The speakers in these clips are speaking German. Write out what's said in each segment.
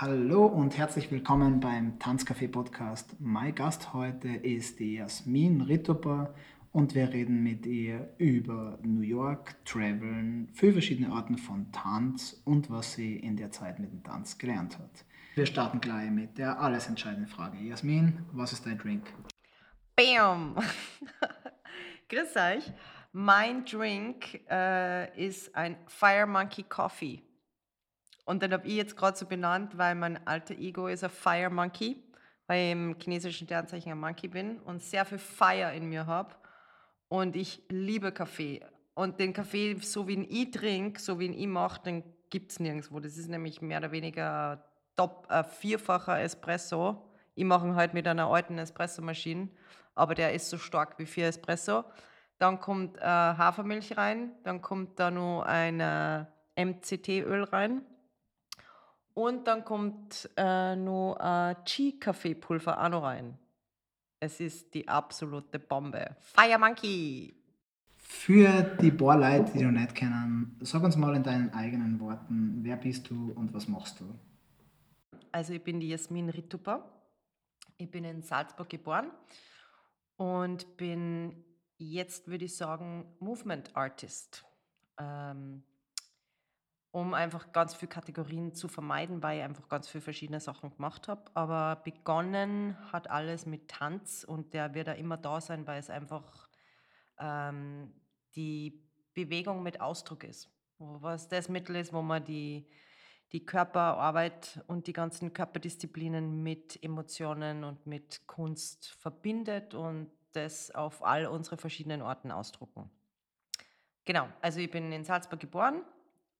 Hallo und herzlich willkommen beim Tanzcafé Podcast. Mein Gast heute ist die Jasmin Rittoper und wir reden mit ihr über New York, Traveln, viele verschiedene Arten von Tanz und was sie in der Zeit mit dem Tanz gelernt hat. Wir starten gleich mit der alles entscheidenden Frage. Jasmin, was ist dein Drink? Bam! Grüß euch. Mein Drink äh, ist ein Fire Monkey Coffee. Und den habe ich jetzt gerade so benannt, weil mein alter Ego ist ein Fire Monkey, weil ich im chinesischen Sternzeichen ein Monkey bin und sehr viel Fire in mir habe. Und ich liebe Kaffee. Und den Kaffee, so wie ihn ich trinke, so wie ihn ich mache, den gibt es nirgendwo. Das ist nämlich mehr oder weniger top, ein vierfacher Espresso. Ich mache ihn halt mit einer alten Espressomaschine, aber der ist so stark wie vier Espresso. Dann kommt äh, Hafermilch rein, dann kommt da noch ein äh, MCT-Öl rein und dann kommt äh, noch ein Chi-Kaffeepulver auch noch rein. Es ist die absolute Bombe. Fire Monkey! Für die paar Leute, die du nicht kennen, sag uns mal in deinen eigenen Worten, wer bist du und was machst du? Also ich bin die Jasmin Rittuper. Ich bin in Salzburg geboren und bin jetzt, würde ich sagen, Movement Artist. Ähm, um einfach ganz viele Kategorien zu vermeiden, weil ich einfach ganz viele verschiedene Sachen gemacht habe. Aber begonnen hat alles mit Tanz und der wird auch immer da sein, weil es einfach ähm, die Bewegung mit Ausdruck ist. Was das Mittel ist, wo man die, die Körperarbeit und die ganzen Körperdisziplinen mit Emotionen und mit Kunst verbindet und das auf all unsere verschiedenen Orten ausdrucken. Genau, also ich bin in Salzburg geboren,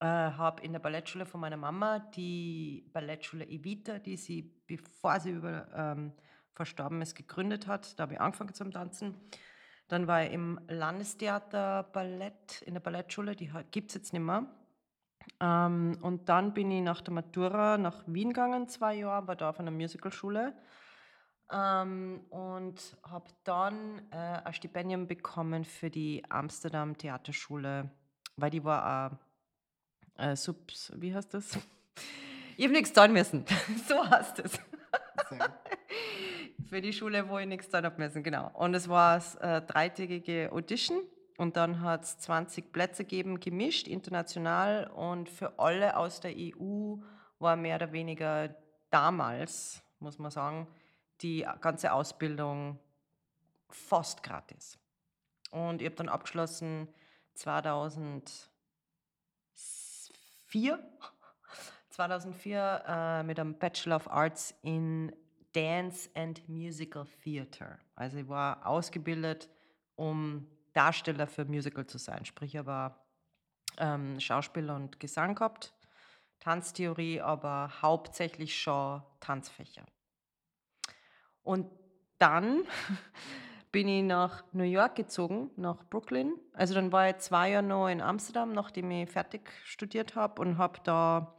äh, habe in der Ballettschule von meiner Mama die Ballettschule Evita, die sie, bevor sie über, ähm, verstorben ist, gegründet hat. Da habe ich angefangen zum Tanzen. Dann war ich im Landestheater Ballett, in der Ballettschule, die gibt es jetzt nicht mehr. Ähm, und dann bin ich nach der Matura nach Wien gegangen, zwei Jahre, war da auf einer Musicalschule. Ähm, und habe dann äh, ein Stipendium bekommen für die Amsterdam Theaterschule, weil die war äh, Subs, wie heißt das? Ich habe nichts zahlen müssen. so heißt es. Für die Schule, wo ich nichts zahlen habe müssen, genau. Und es war eine äh, dreitägige Audition und dann hat es 20 Plätze gegeben, gemischt, international. Und für alle aus der EU war mehr oder weniger damals, muss man sagen, die ganze Ausbildung fast gratis. Und ich habe dann abgeschlossen 2000. 2004, 2004 äh, mit einem Bachelor of Arts in Dance and Musical Theater. Also ich war ausgebildet, um Darsteller für Musical zu sein. Sprich, ich war ähm, Schauspieler und Gesang gehabt, Tanztheorie, aber hauptsächlich schon Tanzfächer. Und dann bin ich nach New York gezogen, nach Brooklyn. Also dann war ich zwei Jahre noch in Amsterdam, nachdem ich fertig studiert habe und habe da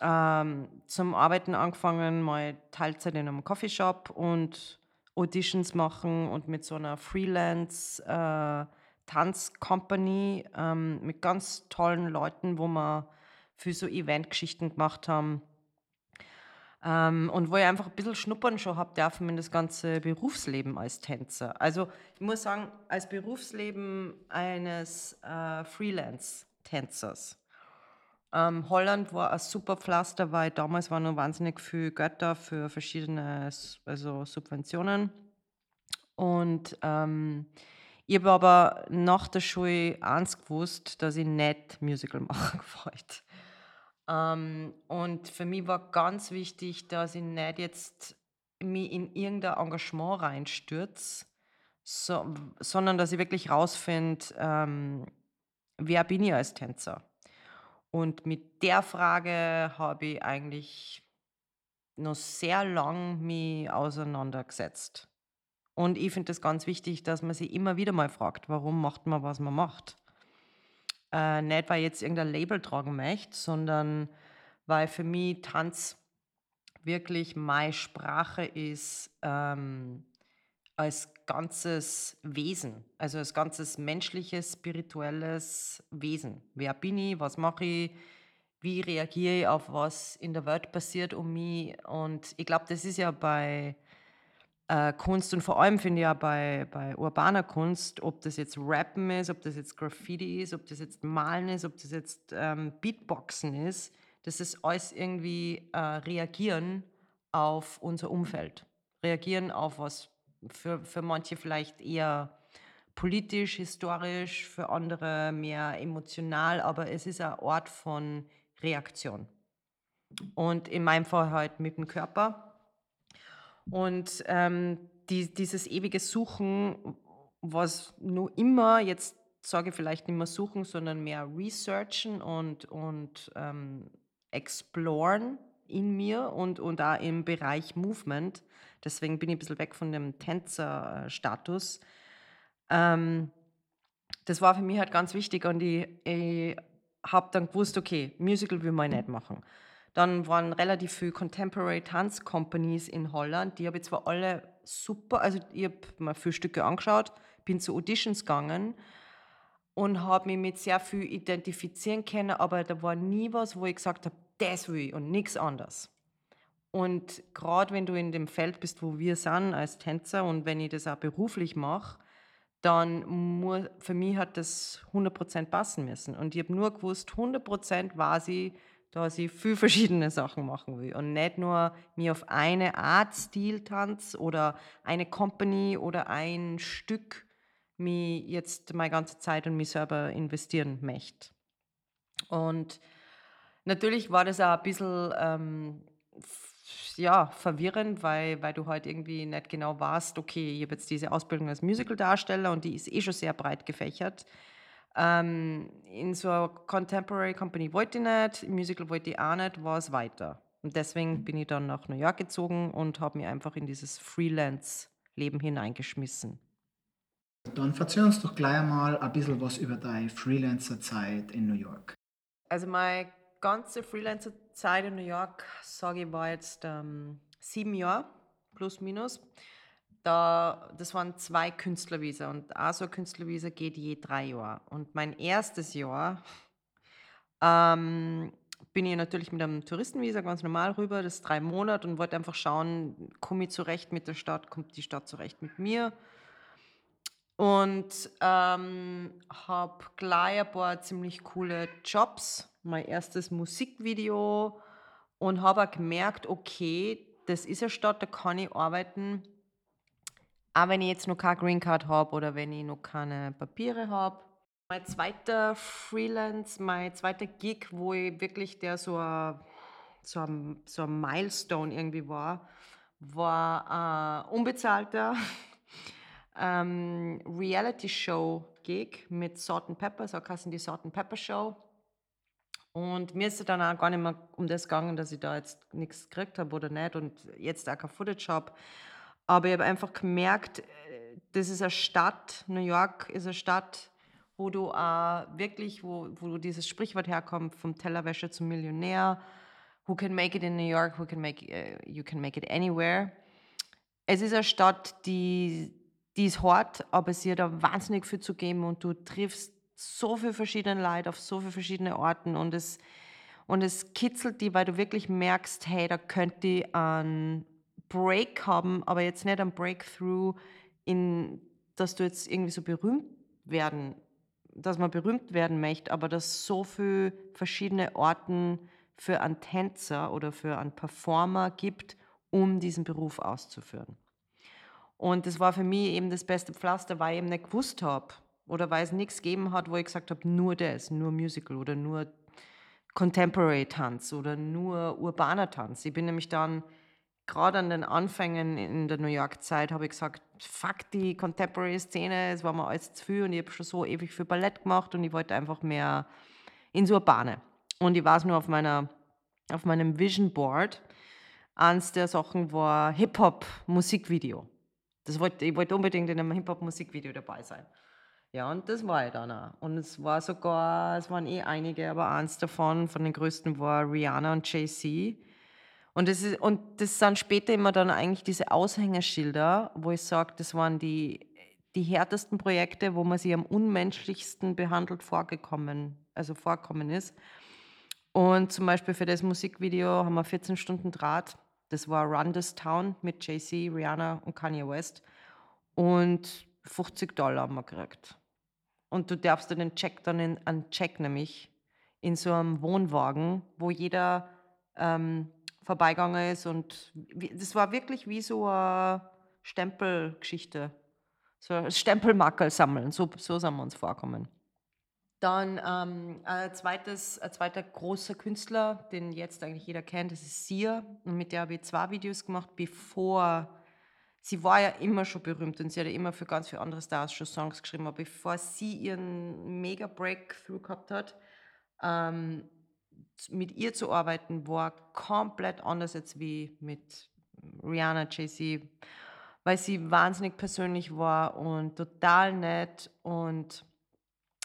ähm, zum Arbeiten angefangen, mal Teilzeit in einem Coffeeshop und Auditions machen und mit so einer Freelance äh, Tanzcompany ähm, mit ganz tollen Leuten, wo wir für so Eventgeschichten gemacht haben ähm, und wo ich einfach ein bisschen Schnuppern schon habe dürfen in das ganze Berufsleben als Tänzer. Also ich muss sagen, als Berufsleben eines äh, Freelance-Tänzers. Ähm, Holland war ein super Pflaster, weil damals war noch wahnsinnig viel Götter für verschiedene also Subventionen. Und ähm, ich habe aber nach der Schule eins gewusst, dass ich nicht Musical machen wollte. Ähm, und für mich war ganz wichtig, dass ich nicht jetzt mich in irgendein Engagement reinstürze, so, sondern dass ich wirklich rausfinde, ähm, wer bin ich als Tänzer? Und mit der Frage habe ich eigentlich noch sehr lang mich auseinandergesetzt. Und ich finde es ganz wichtig, dass man sich immer wieder mal fragt, warum macht man, was man macht. Äh, nicht, weil ich jetzt irgendein Label tragen möchte, sondern weil für mich Tanz wirklich meine Sprache ist ähm, als ganzes Wesen, also als ganzes menschliches, spirituelles Wesen. Wer bin ich, was mache ich, wie reagiere ich auf was in der Welt passiert um mich. Und ich glaube, das ist ja bei äh, Kunst und vor allem finde ich ja bei, bei urbaner Kunst, ob das jetzt Rappen ist, ob das jetzt Graffiti ist, ob das jetzt Malen ist, ob das jetzt ähm, Beatboxen ist, das ist alles irgendwie äh, reagieren auf unser Umfeld, reagieren auf was für, für manche vielleicht eher politisch, historisch, für andere mehr emotional, aber es ist ein Ort von Reaktion. Und in meinem Fall halt mit dem Körper. Und ähm, die, dieses ewige Suchen, was nur immer, jetzt sage ich vielleicht nicht mehr suchen, sondern mehr researchen und, und ähm, exploren in mir und, und auch im Bereich Movement. Deswegen bin ich ein bisschen weg von dem Tänzer-Status. Ähm, das war für mich halt ganz wichtig und ich, ich habe dann gewusst, okay, Musical will man nicht machen. Dann waren relativ viele Contemporary Dance Companies in Holland. Die habe ich zwar alle super, also ich habe mir viele Stücke angeschaut, bin zu Auditions gegangen und habe mich mit sehr viel identifizieren können, aber da war nie was, wo ich gesagt habe, das will ich und nichts anderes. Und gerade wenn du in dem Feld bist, wo wir sind als Tänzer und wenn ich das auch beruflich mache, dann muss, für mich hat das 100% passen müssen. Und ich habe nur gewusst, 100% war sie, dass ich viel verschiedene Sachen machen will und nicht nur mir auf eine Art Stiltanz oder eine Company oder ein Stück mir jetzt meine ganze Zeit und mich selber investieren möchte. Und natürlich war das auch ein bisschen ähm, ja, verwirrend, weil, weil du halt irgendwie nicht genau warst, okay, ich habe jetzt diese Ausbildung als Musical-Darsteller und die ist eh schon sehr breit gefächert. Ähm, in so einer Contemporary Company wollte ich nicht, im Musical wollte ich auch nicht, war es weiter. Und deswegen bin ich dann nach New York gezogen und habe mich einfach in dieses Freelance-Leben hineingeschmissen. Dann erzähl uns doch gleich mal ein bisschen was über deine Freelancer-Zeit in New York. Also meine ganze Freelancer-Zeit in New York, sage ich, war jetzt ähm, sieben Jahre plus minus. Da, das waren zwei Künstlervisa und auch so ein Künstlervisa geht je drei Jahre. Und mein erstes Jahr ähm, bin ich natürlich mit einem Touristenvisa ganz normal rüber, das ist drei Monate und wollte einfach schauen, komme ich zurecht mit der Stadt, kommt die Stadt zurecht mit mir. Und ähm, habe gleich ein paar ziemlich coole Jobs, mein erstes Musikvideo und habe gemerkt, okay, das ist eine Stadt, da kann ich arbeiten auch wenn ich jetzt noch keine Green Card habe oder wenn ich noch keine Papiere habe. Mein zweiter Freelance, mein zweiter Gig, wo ich wirklich der so ein, so ein, so ein Milestone irgendwie war, war ein unbezahlter ähm, Reality-Show-Gig mit Salt and Pepper, so heißt die Salt and Pepper Show. Und mir ist es dann auch gar nicht mehr um das gegangen, dass ich da jetzt nichts gekriegt habe oder nicht und jetzt auch kein Footage habe. Aber ich habe einfach gemerkt, äh, das ist eine Stadt, New York ist eine Stadt, wo du äh, wirklich, wo, wo dieses Sprichwort herkommt, vom Tellerwäscher zum Millionär, who can make it in New York, who can make, uh, you can make it anywhere. Es ist eine Stadt, die, die ist hart, aber sie hat da wahnsinnig viel zu geben und du triffst so viele verschiedene Leute auf so viele verschiedene Orten und es, und es kitzelt die, weil du wirklich merkst, hey, da könnte ich an Break haben, aber jetzt nicht ein Breakthrough, in, dass du jetzt irgendwie so berühmt werden, dass man berühmt werden möchte, aber dass so viele verschiedene Orten für einen Tänzer oder für einen Performer gibt, um diesen Beruf auszuführen. Und das war für mich eben das beste Pflaster, weil ich eben nicht gewusst habe oder weil es nichts gegeben hat, wo ich gesagt habe, nur das, nur Musical oder nur Contemporary Tanz oder nur urbaner Tanz. Ich bin nämlich dann gerade an den Anfängen in der New York-Zeit habe ich gesagt, fuck die Contemporary-Szene, es war mir alles zu viel und ich habe schon so ewig für Ballett gemacht und ich wollte einfach mehr ins Urbane. Und ich war es nur auf, meiner, auf meinem Vision Board. Eins der Sachen war Hip-Hop-Musikvideo. Das ich wollte unbedingt in einem Hip-Hop-Musikvideo dabei sein. Ja, und das war ich dann auch. Und es war sogar, es waren eh einige, aber eins davon, von den größten, war Rihanna und Jay-Z und das, ist, und das sind später immer dann eigentlich diese Aushängerschilder, wo ich sage, das waren die, die härtesten Projekte, wo man sich am unmenschlichsten behandelt vorgekommen, also vorkommen ist. Und zum Beispiel für das Musikvideo haben wir 14 Stunden Draht. Das war Run This Town mit Jay-Z, Rihanna und Kanye West. Und 50 Dollar haben wir gekriegt. Und du darfst dann den Check dann in, einen Check nämlich in so einem Wohnwagen, wo jeder ähm, vorbeigegangen ist. Und das war wirklich wie so eine Stempelgeschichte. So Stempelmackel sammeln, so, so sind wir uns vorkommen. Dann ähm, ein, zweites, ein zweiter großer Künstler, den jetzt eigentlich jeder kennt, das ist Sia. Und mit der habe ich zwei Videos gemacht, bevor sie war ja immer schon berühmt und sie hat ja immer für ganz viele andere Stars schon Songs geschrieben, aber bevor sie ihren mega Breakthrough gehabt hat, ähm, mit ihr zu arbeiten, war komplett anders als wie mit Rihanna, Jay-Z, weil sie wahnsinnig persönlich war und total nett und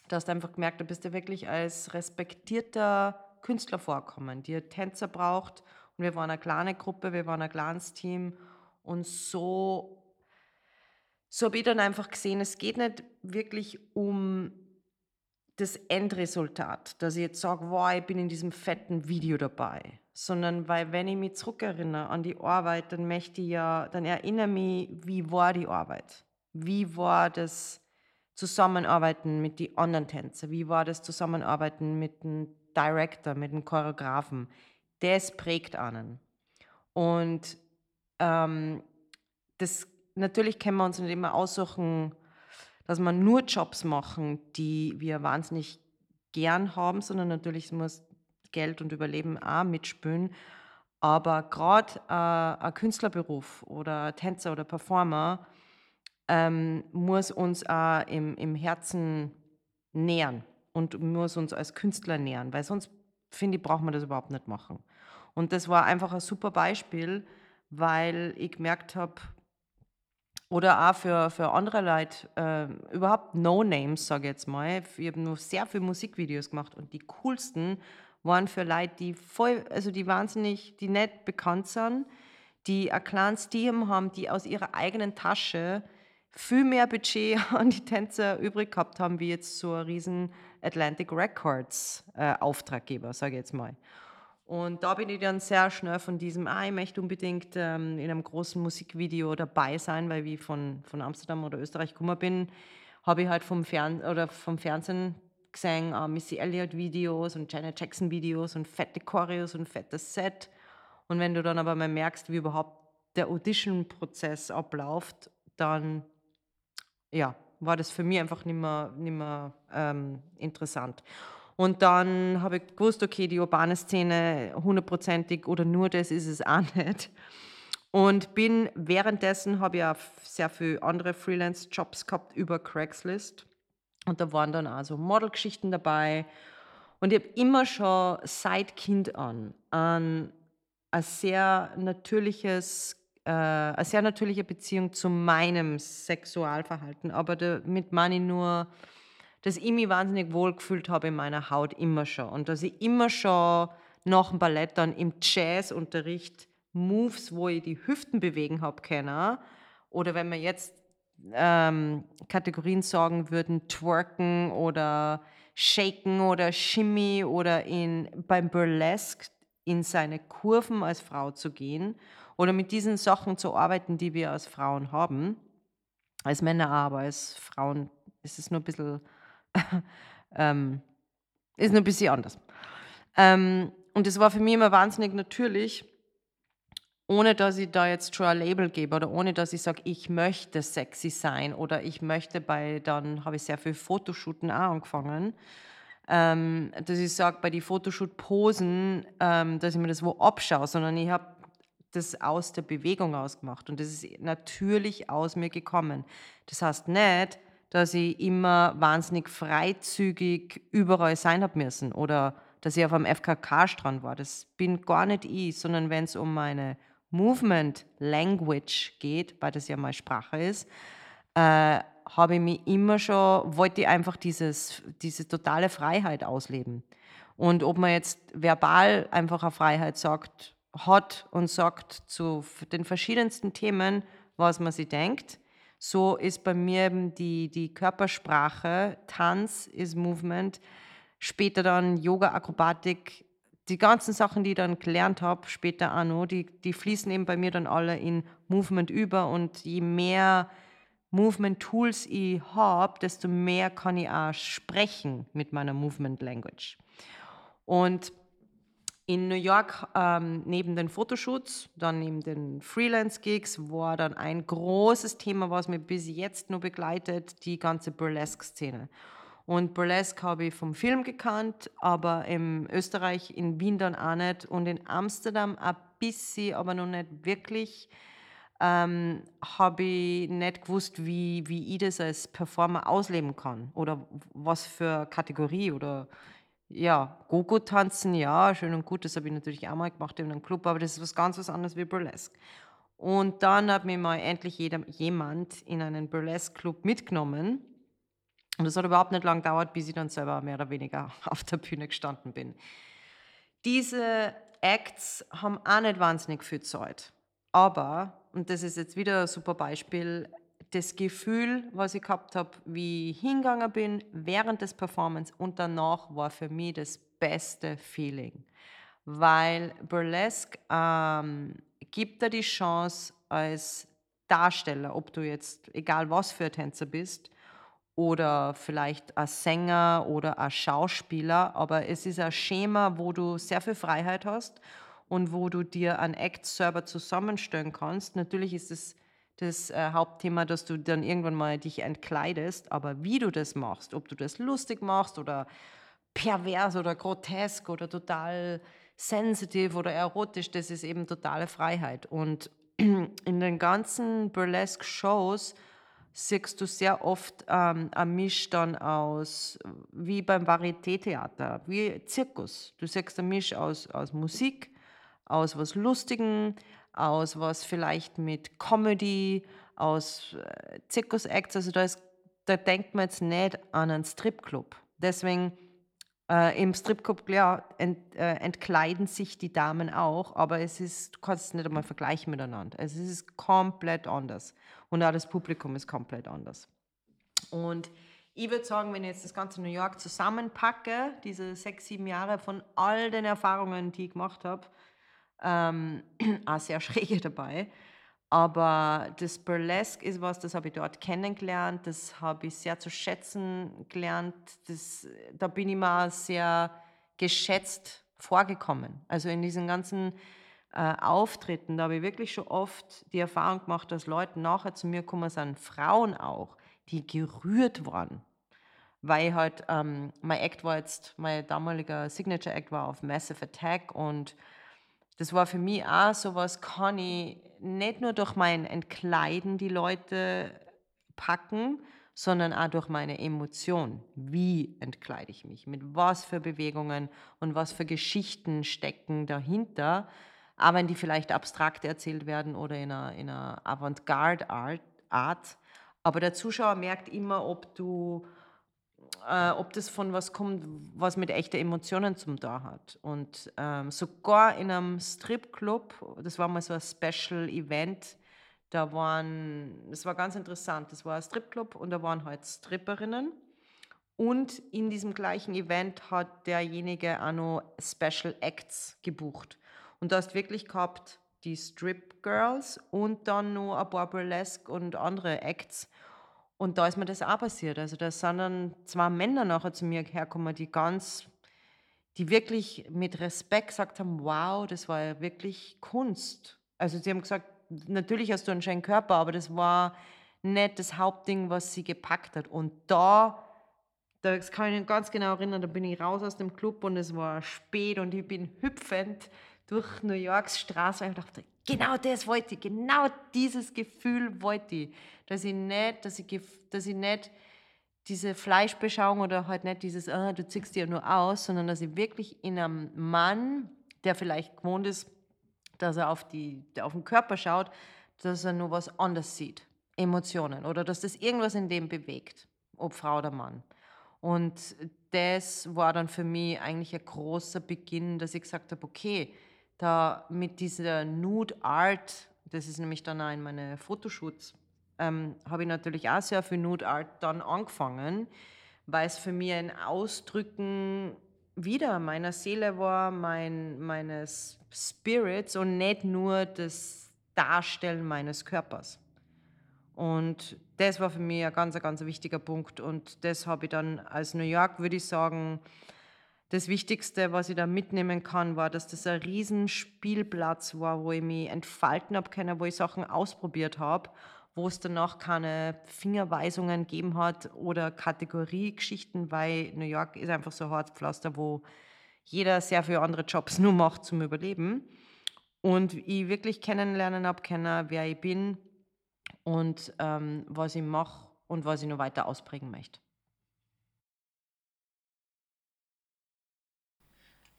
du hast einfach gemerkt, du bist ja wirklich als respektierter Künstler vorkommen, die Tänzer braucht. Und wir waren eine kleine Gruppe, wir waren ein kleines Team und so, so habe ich dann einfach gesehen, es geht nicht wirklich um das Endresultat, dass ich jetzt sage, wow, ich bin in diesem fetten Video dabei, sondern weil wenn ich mich zurückerinnere an die Arbeit, dann möchte ich ja, dann erinnere mich, wie war die Arbeit? Wie war das Zusammenarbeiten mit den anderen Tänzern? Wie war das Zusammenarbeiten mit dem Director, mit dem Choreografen? Das prägt einen. Und ähm, das, natürlich können wir uns nicht immer aussuchen, dass wir nur Jobs machen, die wir wahnsinnig gern haben, sondern natürlich muss Geld und Überleben auch mitspielen. Aber gerade äh, ein Künstlerberuf oder Tänzer oder Performer ähm, muss uns auch im, im Herzen nähern und muss uns als Künstler nähern, weil sonst, finde ich, braucht man das überhaupt nicht machen. Und das war einfach ein super Beispiel, weil ich gemerkt habe, oder auch für, für andere Leute, äh, überhaupt No-Names, sage ich jetzt mal. Ich habe nur sehr viele Musikvideos gemacht und die coolsten waren für Leute, die voll, also die wahnsinnig, die nicht bekannt sind, die ein kleines Team haben, die aus ihrer eigenen Tasche viel mehr Budget an die Tänzer übrig gehabt haben, wie jetzt so ein riesen Atlantic Records äh, Auftraggeber, sage ich jetzt mal. Und da bin ich dann sehr schnell von diesem, ah, ich möchte unbedingt ähm, in einem großen Musikvideo dabei sein, weil wie von, von Amsterdam oder Österreich gekommen bin, habe ich halt vom, Fern oder vom Fernsehen gesehen, äh, Missy Elliott Videos und Janet Jackson Videos und fette Choreos und fettes Set. Und wenn du dann aber mal merkst, wie überhaupt der Audition-Prozess abläuft, dann ja, war das für mich einfach nicht mehr, nicht mehr ähm, interessant. Und dann habe ich gewusst, okay, die urbane Szene hundertprozentig oder nur das ist es auch nicht. Und bin währenddessen, habe ich auch sehr viele andere Freelance-Jobs gehabt über Craigslist. Und da waren dann also Modelgeschichten dabei. Und ich habe immer schon seit Kind an ein, ein sehr natürliches, äh, eine sehr natürliche Beziehung zu meinem Sexualverhalten. Aber damit meine ich nur dass ich mich wahnsinnig wohl gefühlt habe in meiner Haut immer schon und dass ich immer schon nach dem Ballett dann im Jazzunterricht Moves, wo ich die Hüften bewegen habe können oder wenn wir jetzt ähm, Kategorien sagen würden, twerken oder shaken oder shimmy oder in, beim Burlesque in seine Kurven als Frau zu gehen oder mit diesen Sachen zu arbeiten, die wir als Frauen haben. Als Männer aber als Frauen ist es nur ein bisschen ähm, ist nur ein bisschen anders. Ähm, und es war für mich immer wahnsinnig natürlich, ohne dass ich da jetzt schon ein Label gebe oder ohne dass ich sage, ich möchte sexy sein oder ich möchte bei, dann habe ich sehr viel Fotoshooten auch angefangen, ähm, dass ich sage, bei den Fotoshoot-Posen, ähm, dass ich mir das wo abschaue, sondern ich habe das aus der Bewegung ausgemacht und das ist natürlich aus mir gekommen. Das heißt nicht, dass ich immer wahnsinnig freizügig überall sein habe müssen oder dass ich auf einem FKK-Strand war. Das bin gar nicht ich, sondern wenn es um meine Movement Language geht, weil das ja meine Sprache ist, äh, habe ich mich immer schon, wollte ich einfach dieses, diese totale Freiheit ausleben. Und ob man jetzt verbal einfach eine Freiheit sagt, hat und sagt zu den verschiedensten Themen, was man sich denkt, so ist bei mir eben die, die Körpersprache, Tanz ist Movement, später dann Yoga, Akrobatik, die ganzen Sachen, die ich dann gelernt habe, später auch noch, die, die fließen eben bei mir dann alle in Movement über und je mehr Movement-Tools ich habe, desto mehr kann ich auch sprechen mit meiner Movement-Language. Und in New York ähm, neben den Fotoshoots, dann neben den Freelance-Gigs, war dann ein großes Thema, was mich bis jetzt nur begleitet, die ganze Burlesque-Szene. Und Burlesque habe ich vom Film gekannt, aber in Österreich, in Wien dann auch nicht und in Amsterdam ein bisschen, aber noch nicht wirklich. Ähm, habe ich nicht gewusst, wie, wie ich das als Performer ausleben kann oder was für Kategorie oder ja, Gogo tanzen, ja, schön und gut, das habe ich natürlich auch mal gemacht in einem Club, aber das ist was ganz was anderes wie Burlesque. Und dann hat mir mal endlich jeder, jemand in einen Burlesque-Club mitgenommen. Und das hat überhaupt nicht lange gedauert, bis ich dann selber mehr oder weniger auf der Bühne gestanden bin. Diese Acts haben auch nicht wahnsinnig viel Zeit. Aber, und das ist jetzt wieder ein super Beispiel, das Gefühl, was ich gehabt habe, wie ich hingegangen bin während des Performance und danach war für mich das beste Feeling. Weil Burlesque ähm, gibt dir die Chance als Darsteller, ob du jetzt, egal was für ein Tänzer bist, oder vielleicht als Sänger oder als Schauspieler, aber es ist ein Schema, wo du sehr viel Freiheit hast und wo du dir ein Act selber zusammenstellen kannst. Natürlich ist es das äh, Hauptthema, dass du dann irgendwann mal dich entkleidest, aber wie du das machst, ob du das lustig machst oder pervers oder grotesk oder total sensitiv oder erotisch, das ist eben totale Freiheit. Und in den ganzen Burlesque-Shows siehst du sehr oft ähm, ein Misch dann aus, wie beim Varieté-Theater, wie Zirkus. Du siehst ein Misch aus, aus Musik, aus was Lustigem, aus was vielleicht mit Comedy, aus äh, Zirkus-Acts. Also da, ist, da denkt man jetzt nicht an einen Stripclub. Deswegen äh, im Stripclub, ja, ent, äh, entkleiden sich die Damen auch, aber es ist, du kannst es nicht einmal vergleichen miteinander. Es ist komplett anders. Und auch das Publikum ist komplett anders. Und ich würde sagen, wenn ich jetzt das ganze New York zusammenpacke, diese sechs, sieben Jahre von all den Erfahrungen, die ich gemacht habe, ähm, auch sehr schräge dabei. Aber das Burlesque ist was, das habe ich dort kennengelernt, das habe ich sehr zu schätzen gelernt. Das, da bin ich mal sehr geschätzt vorgekommen. Also in diesen ganzen äh, Auftritten, da habe ich wirklich schon oft die Erfahrung gemacht, dass Leute nachher zu mir kommen sind, Frauen auch, die gerührt waren. Weil halt, ähm, mein Act war jetzt, mein damaliger Signature Act war auf Massive Attack und das war für mich auch so was, kann ich nicht nur durch mein Entkleiden die Leute packen, sondern auch durch meine Emotion. Wie entkleide ich mich? Mit was für Bewegungen und was für Geschichten stecken dahinter? Auch wenn die vielleicht abstrakt erzählt werden oder in einer, in einer Avantgarde-Art. Aber der Zuschauer merkt immer, ob du äh, ob das von was kommt, was mit echten Emotionen zum da hat. Und ähm, sogar in einem Stripclub, das war mal so ein Special Event, da waren, das war ganz interessant, das war ein Stripclub und da waren halt Stripperinnen. Und in diesem gleichen Event hat derjenige auch noch Special Acts gebucht. Und da hast wirklich gehabt die Strip Girls und dann noch ein paar Burlesque und andere Acts. Und da ist mir das auch passiert. Also da sind dann zwei Männer nachher zu mir hergekommen, die ganz, die wirklich mit Respekt gesagt haben, wow, das war ja wirklich Kunst. Also sie haben gesagt, natürlich hast du einen schönen Körper, aber das war nicht das Hauptding, was sie gepackt hat. Und da, das kann ich mich ganz genau erinnern, da bin ich raus aus dem Club und es war spät und ich bin hüpfend durch New Yorks Straße und ich dachte, genau das wollte ich, genau dieses Gefühl wollte ich dass ich nicht, dass ich, dass ich nicht diese Fleischbeschauung oder halt nicht dieses, ah, du ziehst dir nur aus, sondern dass ich wirklich in einem Mann, der vielleicht gewohnt ist, dass er auf, die, auf den Körper schaut, dass er nur was anderes sieht. Emotionen oder dass das irgendwas in dem bewegt, ob Frau oder Mann. Und das war dann für mich eigentlich ein großer Beginn, dass ich gesagt habe, okay, da mit dieser Nude Art, das ist nämlich dann auch in meine Fotoshoots ähm, habe ich natürlich auch sehr viel Nude Art dann angefangen, weil es für mich ein Ausdrücken wieder meiner Seele war, mein, meines Spirits und nicht nur das Darstellen meines Körpers. Und das war für mich ein ganz, ganz wichtiger Punkt. Und das habe ich dann als New York, würde ich sagen, das Wichtigste, was ich da mitnehmen kann, war, dass das ein Riesenspielplatz war, wo ich mich entfalten habe können, wo ich Sachen ausprobiert habe, wo es danach keine Fingerweisungen gegeben hat oder Kategoriegeschichten, weil New York ist einfach so ein Harzpflaster, wo jeder sehr viele andere Jobs nur macht zum Überleben. Und ich wirklich kennenlernen habe können, wer ich bin und ähm, was ich mache und was ich noch weiter ausprägen möchte.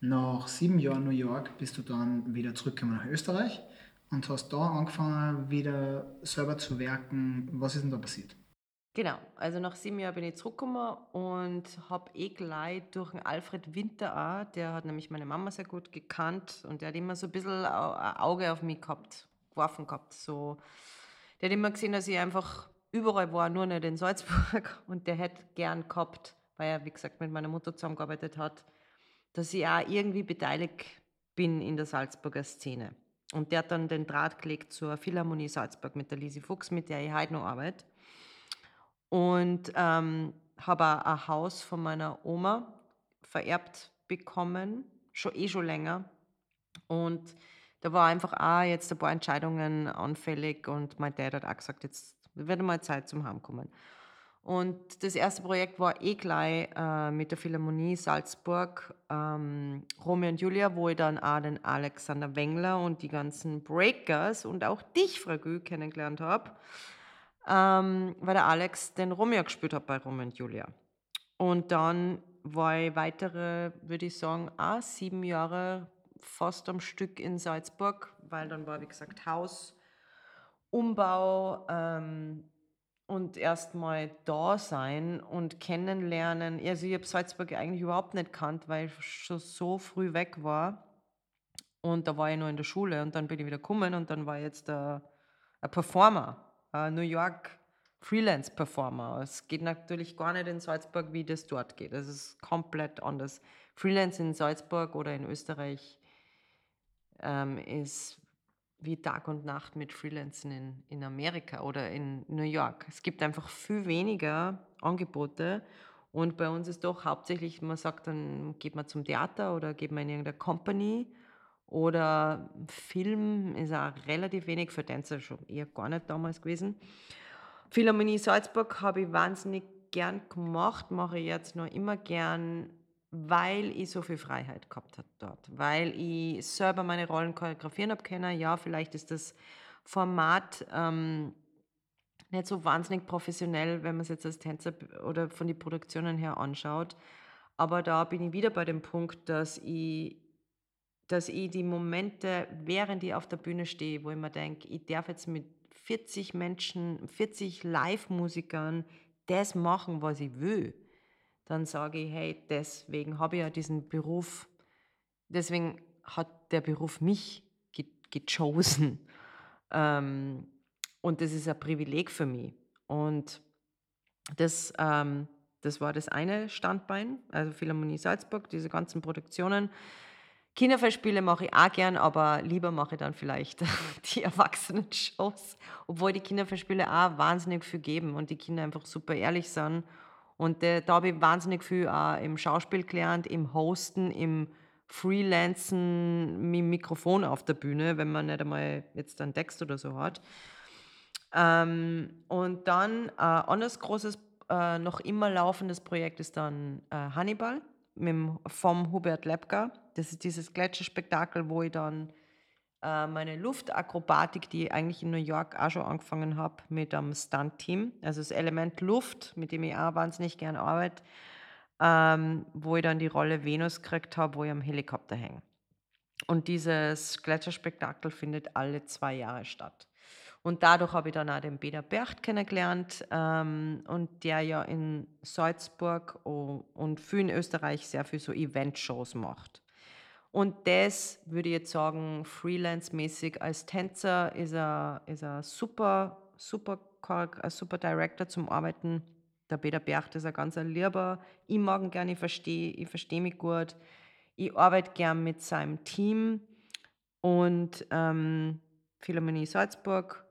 Nach sieben Jahren New York bist du dann wieder zurückgekommen nach Österreich und hast da angefangen, wieder selber zu werken. Was ist denn da passiert? Genau, also nach sieben Jahren bin ich zurückgekommen und habe eh gleich durch den Alfred Winter auch, der hat nämlich meine Mama sehr gut gekannt und der hat immer so ein bisschen ein Auge auf mich gehabt, geworfen gehabt. So. Der hat immer gesehen, dass ich einfach überall war, nur nicht in Salzburg und der hätte gern gehabt, weil er, wie gesagt, mit meiner Mutter zusammengearbeitet hat, dass ich auch irgendwie beteiligt bin in der Salzburger Szene. Und der hat dann den Draht gelegt zur Philharmonie Salzburg mit der Lisi Fuchs, mit der ich heute noch arbeite. Und ähm, habe ein Haus von meiner Oma vererbt bekommen, schon eh schon länger. Und da war einfach auch jetzt ein paar Entscheidungen anfällig und mein Dad hat auch gesagt, jetzt wird mal Zeit zum Heimkommen. Und das erste Projekt war eh gleich äh, mit der Philharmonie Salzburg, ähm, Romeo und Julia, wo ich dann auch den Alexander Wengler und die ganzen Breakers und auch dich, Frau Gü, kennengelernt habe, ähm, weil der Alex den Romeo gespielt hat bei Romeo und Julia. Und dann war ich weitere, würde ich sagen, auch sieben Jahre fast am Stück in Salzburg, weil dann war, wie gesagt, Haus, Umbau, ähm, und erstmal da sein und kennenlernen. Also ich habe Salzburg eigentlich überhaupt nicht kannt, weil ich schon so früh weg war. Und da war ich nur in der Schule und dann bin ich wieder gekommen und dann war ich jetzt ein, ein Performer, ein New York Freelance Performer. Es geht natürlich gar nicht in Salzburg, wie das dort geht. Es ist komplett anders. Freelance in Salzburg oder in Österreich ähm, ist wie Tag und Nacht mit Freelancern in, in Amerika oder in New York. Es gibt einfach viel weniger Angebote und bei uns ist doch hauptsächlich, man sagt dann, geht man zum Theater oder geht man in irgendeine Company oder Film ist auch relativ wenig für Tänzer schon eher gar nicht damals gewesen. Philharmonie Salzburg habe ich wahnsinnig gern gemacht, mache ich jetzt noch immer gern weil ich so viel Freiheit gehabt habe dort, weil ich selber meine Rollen choreografieren habe können. Ja, vielleicht ist das Format ähm, nicht so wahnsinnig professionell, wenn man es jetzt als Tänzer oder von den Produktionen her anschaut. Aber da bin ich wieder bei dem Punkt, dass ich, dass ich die Momente, während ich auf der Bühne stehe, wo ich mir denke, ich darf jetzt mit 40 Menschen, 40 Live-Musikern das machen, was ich will dann sage ich, hey, deswegen habe ich ja diesen Beruf, deswegen hat der Beruf mich ge gechosen. Ähm, und das ist ein Privileg für mich. Und das, ähm, das war das eine Standbein, also Philharmonie Salzburg, diese ganzen Produktionen. Kinderfestspiele mache ich auch gern, aber lieber mache ich dann vielleicht die Erwachsenen-Shows, obwohl die Kinderfestspiele auch wahnsinnig viel geben und die Kinder einfach super ehrlich sind und äh, da habe ich wahnsinnig viel auch im Schauspiel gelernt, im Hosten, im Freelancen mit dem Mikrofon auf der Bühne, wenn man nicht einmal jetzt einen Text oder so hat. Ähm, und dann äh, anderes großes, äh, noch immer laufendes Projekt ist dann äh, Hannibal mit, vom Hubert Lepka. Das ist dieses Gletscherspektakel, wo ich dann äh, meine Luftakrobatik, die ich eigentlich in New York auch schon angefangen habe mit einem Stunt-Team, also das Element Luft, mit dem ich auch wahnsinnig gerne arbeite, ähm, wo ich dann die Rolle Venus gekriegt habe, wo ich am Helikopter hänge. Und dieses Gletscherspektakel findet alle zwei Jahre statt. Und dadurch habe ich dann auch den Peter Bercht kennengelernt ähm, und der ja in Salzburg und viel in Österreich sehr viel so Event-Shows macht. Und das würde ich jetzt sagen, freelance-mäßig als Tänzer ist er, ist er super, super, ein super Director zum Arbeiten. Der Peter Bercht ist ein ganz ein Lieber. Ich mag ihn gerne, ich verstehe ich versteh mich gut. Ich arbeite gern mit seinem Team und ähm, Philharmonie Salzburg,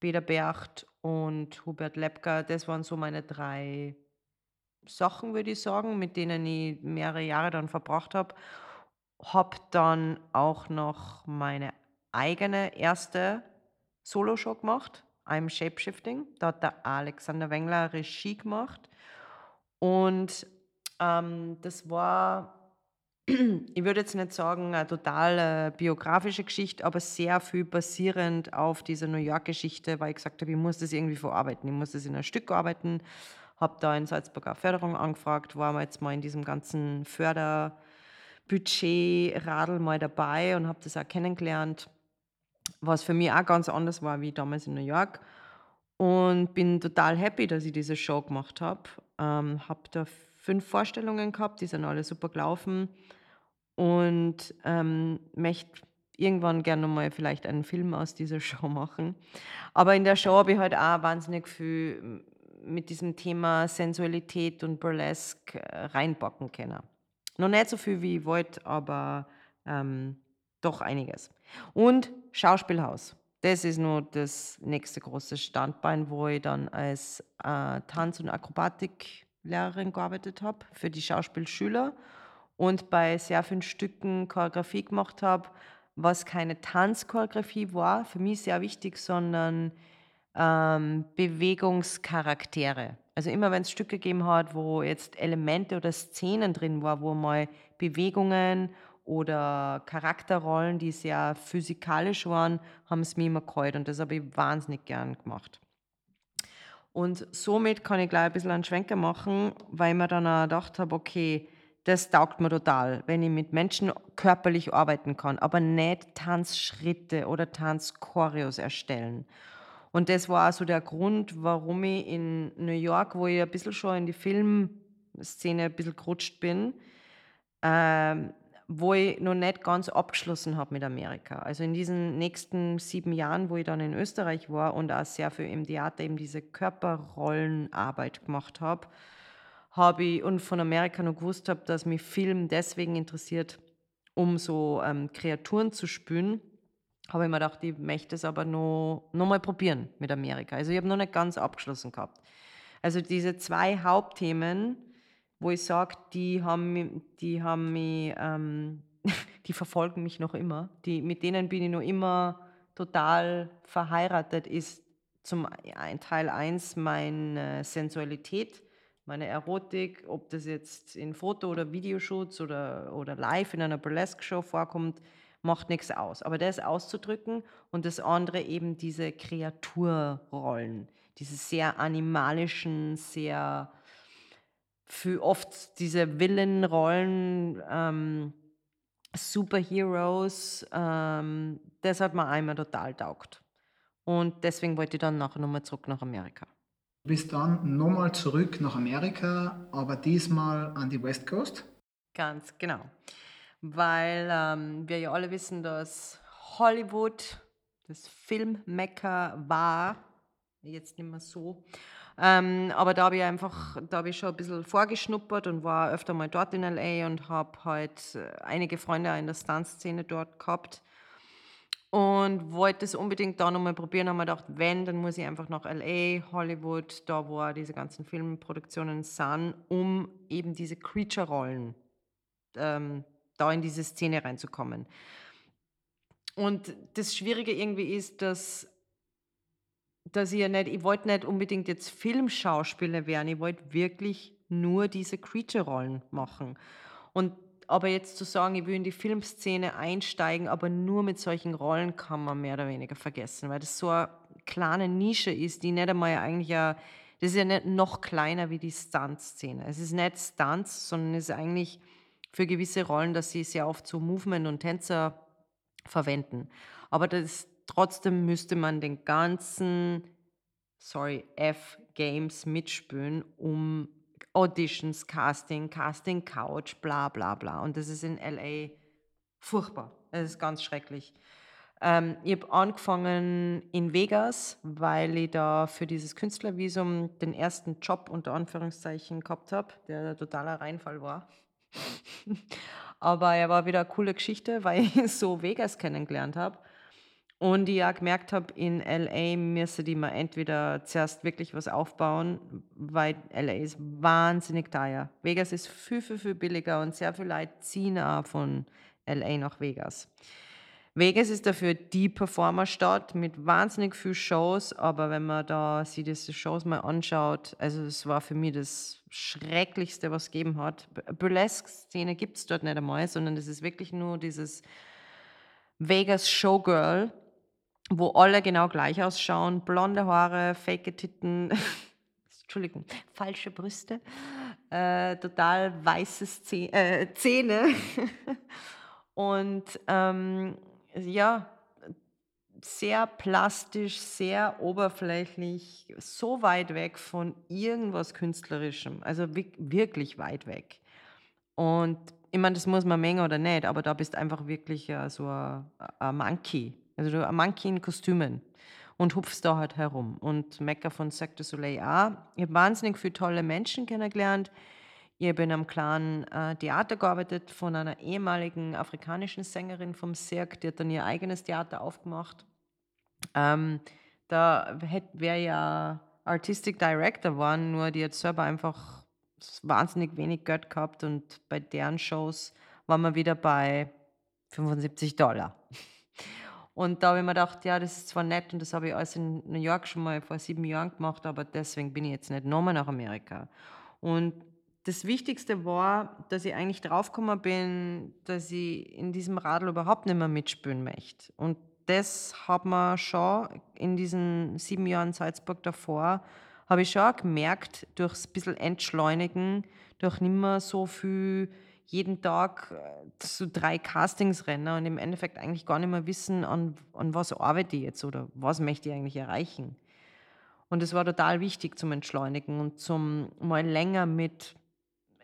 Peter Bercht und Hubert Lepka, das waren so meine drei Sachen, würde ich sagen, mit denen ich mehrere Jahre dann verbracht habe. Habe dann auch noch meine eigene erste Solo-Show gemacht, I'm Shapeshifting. Da hat der Alexander Wengler Regie gemacht. Und ähm, das war, ich würde jetzt nicht sagen, eine total äh, biografische Geschichte, aber sehr viel basierend auf dieser New York-Geschichte, weil ich gesagt habe, ich muss das irgendwie verarbeiten. Ich muss das in ein Stück arbeiten habe da in Salzburg auch Förderung angefragt, war jetzt mal in diesem ganzen Förderbudget-Radl mal dabei und habe das auch kennengelernt, was für mich auch ganz anders war wie damals in New York. Und bin total happy, dass ich diese Show gemacht habe. Ähm, habe da fünf Vorstellungen gehabt, die sind alle super gelaufen und ähm, möchte irgendwann gerne nochmal vielleicht einen Film aus dieser Show machen. Aber in der Show habe ich halt auch wahnsinnig viel mit diesem Thema Sensualität und Burlesque äh, reinbocken können. Noch nicht so viel wie ich wollte, aber ähm, doch einiges. Und Schauspielhaus. Das ist nur das nächste große Standbein, wo ich dann als äh, Tanz- und Akrobatiklehrerin gearbeitet habe für die Schauspielschüler und bei sehr vielen Stücken Choreografie gemacht habe, was keine Tanzchoreografie war, für mich sehr wichtig, sondern ähm, Bewegungscharaktere. Also immer wenn es Stücke gegeben hat, wo jetzt Elemente oder Szenen drin war, wo mal Bewegungen oder Charakterrollen, die sehr physikalisch waren, haben es mir immer geholt und das habe ich wahnsinnig gern gemacht. Und somit kann ich gleich ein bisschen einen Schwenker machen, weil ich mir dann auch gedacht habe, okay, das taugt mir total, wenn ich mit Menschen körperlich arbeiten kann, aber nicht Tanzschritte oder Tanzchoreos erstellen. Und das war also der Grund, warum ich in New York, wo ich ein bisschen schon in die Filmszene ein bisschen gerutscht bin, ähm, wo ich noch nicht ganz abgeschlossen habe mit Amerika. Also in diesen nächsten sieben Jahren, wo ich dann in Österreich war und auch sehr viel im Theater eben diese Körperrollenarbeit gemacht habe, habe ich und von Amerika noch gewusst habe, dass mich Film deswegen interessiert, um so ähm, Kreaturen zu spüren habe ich mir gedacht, ich möchte es aber noch, noch mal probieren mit Amerika. Also ich habe noch nicht ganz abgeschlossen gehabt. Also diese zwei Hauptthemen, wo ich sage, die haben, die haben mich, ähm, die verfolgen mich noch immer. Die, mit denen bin ich noch immer total verheiratet, ist zum Teil 1 meine Sensualität, meine Erotik, ob das jetzt in Foto- oder Videoshoots oder, oder live in einer Burlesque-Show vorkommt, macht nichts aus. Aber das auszudrücken und das andere eben diese Kreaturrollen, diese sehr animalischen, sehr für oft diese Villenrollen, ähm, Superheroes, ähm, das hat mir einmal total taugt. Und deswegen wollte ich dann nachher nochmal zurück nach Amerika. Du bist dann nochmal zurück nach Amerika, aber diesmal an die West Coast? Ganz genau weil ähm, wir ja alle wissen, dass Hollywood das Filmmecker war, jetzt nicht mehr so. Ähm, aber da habe ich einfach, da habe ich schon ein bisschen vorgeschnuppert und war öfter mal dort in LA und habe halt äh, einige Freunde in der Stunt-Szene dort gehabt und wollte es unbedingt da nochmal probieren. Haben mir gedacht, wenn, dann muss ich einfach nach LA, Hollywood, da wo diese ganzen Filmproduktionen sind, um eben diese Creature-Rollen ähm, da in diese Szene reinzukommen. Und das Schwierige irgendwie ist, dass, dass ich ja nicht, ich wollte nicht unbedingt jetzt Filmschauspieler werden, ich wollte wirklich nur diese Creature-Rollen machen. Und aber jetzt zu sagen, ich will in die Filmszene einsteigen, aber nur mit solchen Rollen kann man mehr oder weniger vergessen, weil das so eine kleine Nische ist, die nicht einmal eigentlich ja, das ist ja nicht noch kleiner wie die Stunt-Szene. Es ist nicht Stunts, sondern es ist eigentlich für gewisse Rollen, dass sie sehr oft so Movement und Tänzer verwenden. Aber das, trotzdem müsste man den ganzen, sorry, F-Games mitspielen, um Auditions, Casting, Casting Couch, bla bla bla. Und das ist in LA furchtbar. Es ist ganz schrecklich. Ähm, ich habe angefangen in Vegas, weil ich da für dieses Künstlervisum den ersten Job unter Anführungszeichen gehabt habe, der totaler Reinfall war. Aber er war wieder eine coole Geschichte, weil ich so Vegas kennengelernt habe. Und ich auch gemerkt habe, in LA müsste die mal entweder zuerst wirklich was aufbauen, weil LA ist wahnsinnig teuer. Vegas ist viel, viel, viel billiger und sehr viele Leute ziehen auch von LA nach Vegas. Vegas ist dafür die Performerstadt mit wahnsinnig vielen Shows, aber wenn man da sich diese Shows mal anschaut, also es war für mich das Schrecklichste, was es gegeben hat. Burlesque-Szene gibt es dort nicht einmal, sondern es ist wirklich nur dieses Vegas Showgirl, wo alle genau gleich ausschauen, blonde Haare, fake Titten, Entschuldigung, falsche Brüste, äh, total weiße äh, Zähne und ähm, ja, sehr plastisch, sehr oberflächlich, so weit weg von irgendwas Künstlerischem, also wirklich weit weg. Und ich meine, das muss man mengen oder nicht, aber da bist einfach wirklich so ein, ein Monkey, also ein Monkey in Kostümen und hupfst da halt herum. Und Mecca von Cirque du Soleil auch. Ich habe wahnsinnig viele tolle Menschen kennengelernt. Ich habe in einem kleinen äh, Theater gearbeitet von einer ehemaligen afrikanischen Sängerin vom Cirque, die hat dann ihr eigenes Theater aufgemacht. Ähm, da wäre ja Artistic Director geworden, nur die hat selber einfach wahnsinnig wenig Geld gehabt und bei deren Shows waren wir wieder bei 75 Dollar. Und da habe ich mir gedacht, ja, das ist zwar nett und das habe ich alles in New York schon mal vor sieben Jahren gemacht, aber deswegen bin ich jetzt nicht nochmal nach Amerika. Und das Wichtigste war, dass ich eigentlich draufgekommen bin, dass ich in diesem Radl überhaupt nicht mehr mitspielen möchte. Und das hat man schon in diesen sieben Jahren Salzburg davor, habe ich schon gemerkt, durchs bisschen Entschleunigen, durch nicht mehr so viel jeden Tag äh, so drei Castings rennen und im Endeffekt eigentlich gar nicht mehr wissen, an, an was arbeite ich jetzt oder was möchte ich eigentlich erreichen. Und es war total wichtig zum Entschleunigen und zum mal länger mit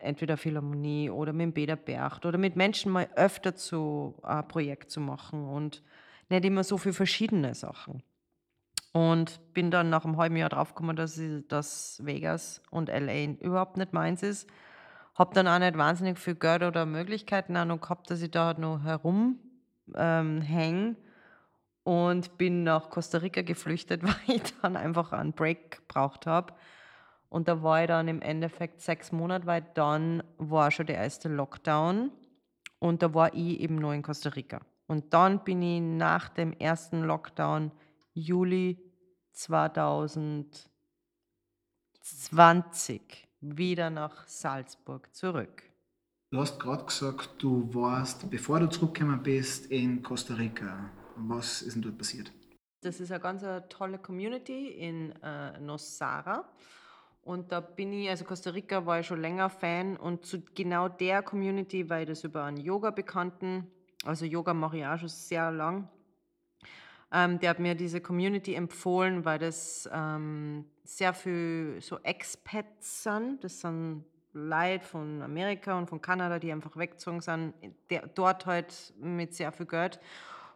entweder Philharmonie oder mit Peter Bercht oder mit Menschen mal öfter zu ein Projekt zu machen und nicht immer so viele verschiedene Sachen. Und bin dann nach einem halben Jahr draufgekommen, dass, dass Vegas und LA überhaupt nicht meins ist. Habe dann auch nicht wahnsinnig viel Geld oder Möglichkeiten auch noch gehabt, dass ich da halt noch herumhänge. Ähm, und bin nach Costa Rica geflüchtet, weil ich dann einfach einen Break gebraucht habe und da war ich dann im Endeffekt sechs Monate, weil dann war schon der erste Lockdown und da war ich eben nur in Costa Rica. Und dann bin ich nach dem ersten Lockdown Juli 2020 wieder nach Salzburg zurück. Du hast gerade gesagt, du warst, bevor du zurückgekommen bist, in Costa Rica. Was ist denn dort passiert? Das ist eine ganz tolle Community in äh, Nosara. Und da bin ich, also Costa Rica war ich schon länger Fan und zu genau der Community, weil das über einen Yoga-Bekannten, also Yoga mache ich auch schon sehr lang, ähm, der hat mir diese Community empfohlen, weil das ähm, sehr viel so Expats sind. Das sind Leute von Amerika und von Kanada, die einfach weggezogen sind, der, dort halt mit sehr viel Geld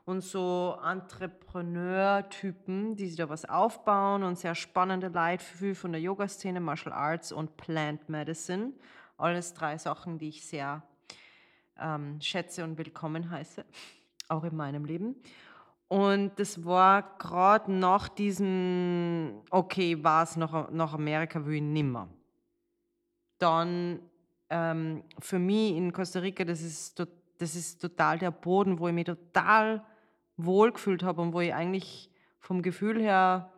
und so Entrepreneur-Typen, die sich da was aufbauen und sehr spannende Leute, viel von der Yoga-Szene, Martial Arts und Plant Medicine. Alles drei Sachen, die ich sehr ähm, schätze und willkommen heiße, auch in meinem Leben. Und das war gerade nach diesem, okay, war es nach, nach Amerika, will ich nimmer. Dann ähm, für mich in Costa Rica, das ist, das ist total der Boden, wo ich mich total wohlgefühlt habe und wo ich eigentlich vom Gefühl her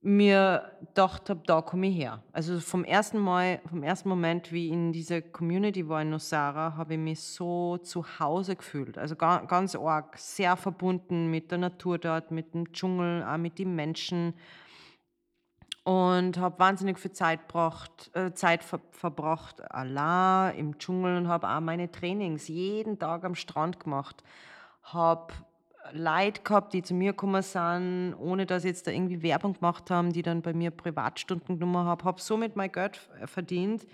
mir gedacht habe, da komme ich her. Also vom ersten Mal, vom ersten Moment, wie ich in dieser Community war in Nosara, habe ich mich so zu Hause gefühlt. Also ganz arg, sehr verbunden mit der Natur dort, mit dem Dschungel, auch mit den Menschen und habe wahnsinnig viel Zeit, braucht, äh, Zeit ver verbracht allein im Dschungel und habe auch meine Trainings jeden Tag am Strand gemacht habe Leute gehabt, die zu mir gekommen sind, ohne dass jetzt da irgendwie Werbung gemacht haben, die dann bei mir Privatstunden genommen haben, habe somit mein Geld verdient,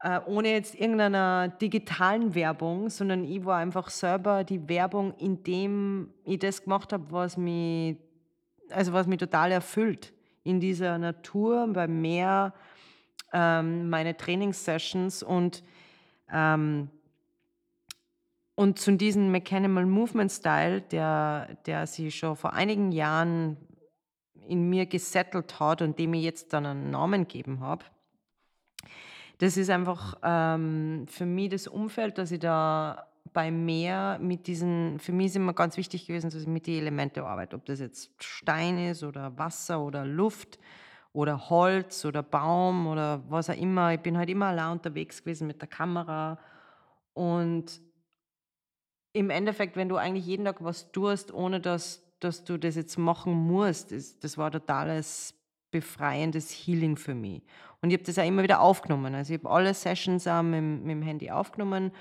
äh, ohne jetzt irgendeiner digitalen Werbung, sondern ich war einfach selber die Werbung, indem ich das gemacht habe, was mich, also was mich total erfüllt. In dieser Natur, beim Meer, ähm, meine Trainingssessions und ähm, und zu diesem Mechanical Movement Style, der, der sich schon vor einigen Jahren in mir gesettelt hat und dem ich jetzt dann einen Namen gegeben habe, das ist einfach ähm, für mich das Umfeld, dass ich da bei Meer mit diesen, für mich ist immer ganz wichtig gewesen, dass ich mit den Elementen arbeite, ob das jetzt Stein ist oder Wasser oder Luft oder Holz oder Baum oder was auch immer. Ich bin halt immer allein unterwegs gewesen mit der Kamera und im Endeffekt, wenn du eigentlich jeden Tag was tust, ohne dass, dass du das jetzt machen musst, das, das war totales befreiendes Healing für mich. Und ich habe das auch immer wieder aufgenommen. Also ich habe alle Sessions auch mit, mit dem Handy aufgenommen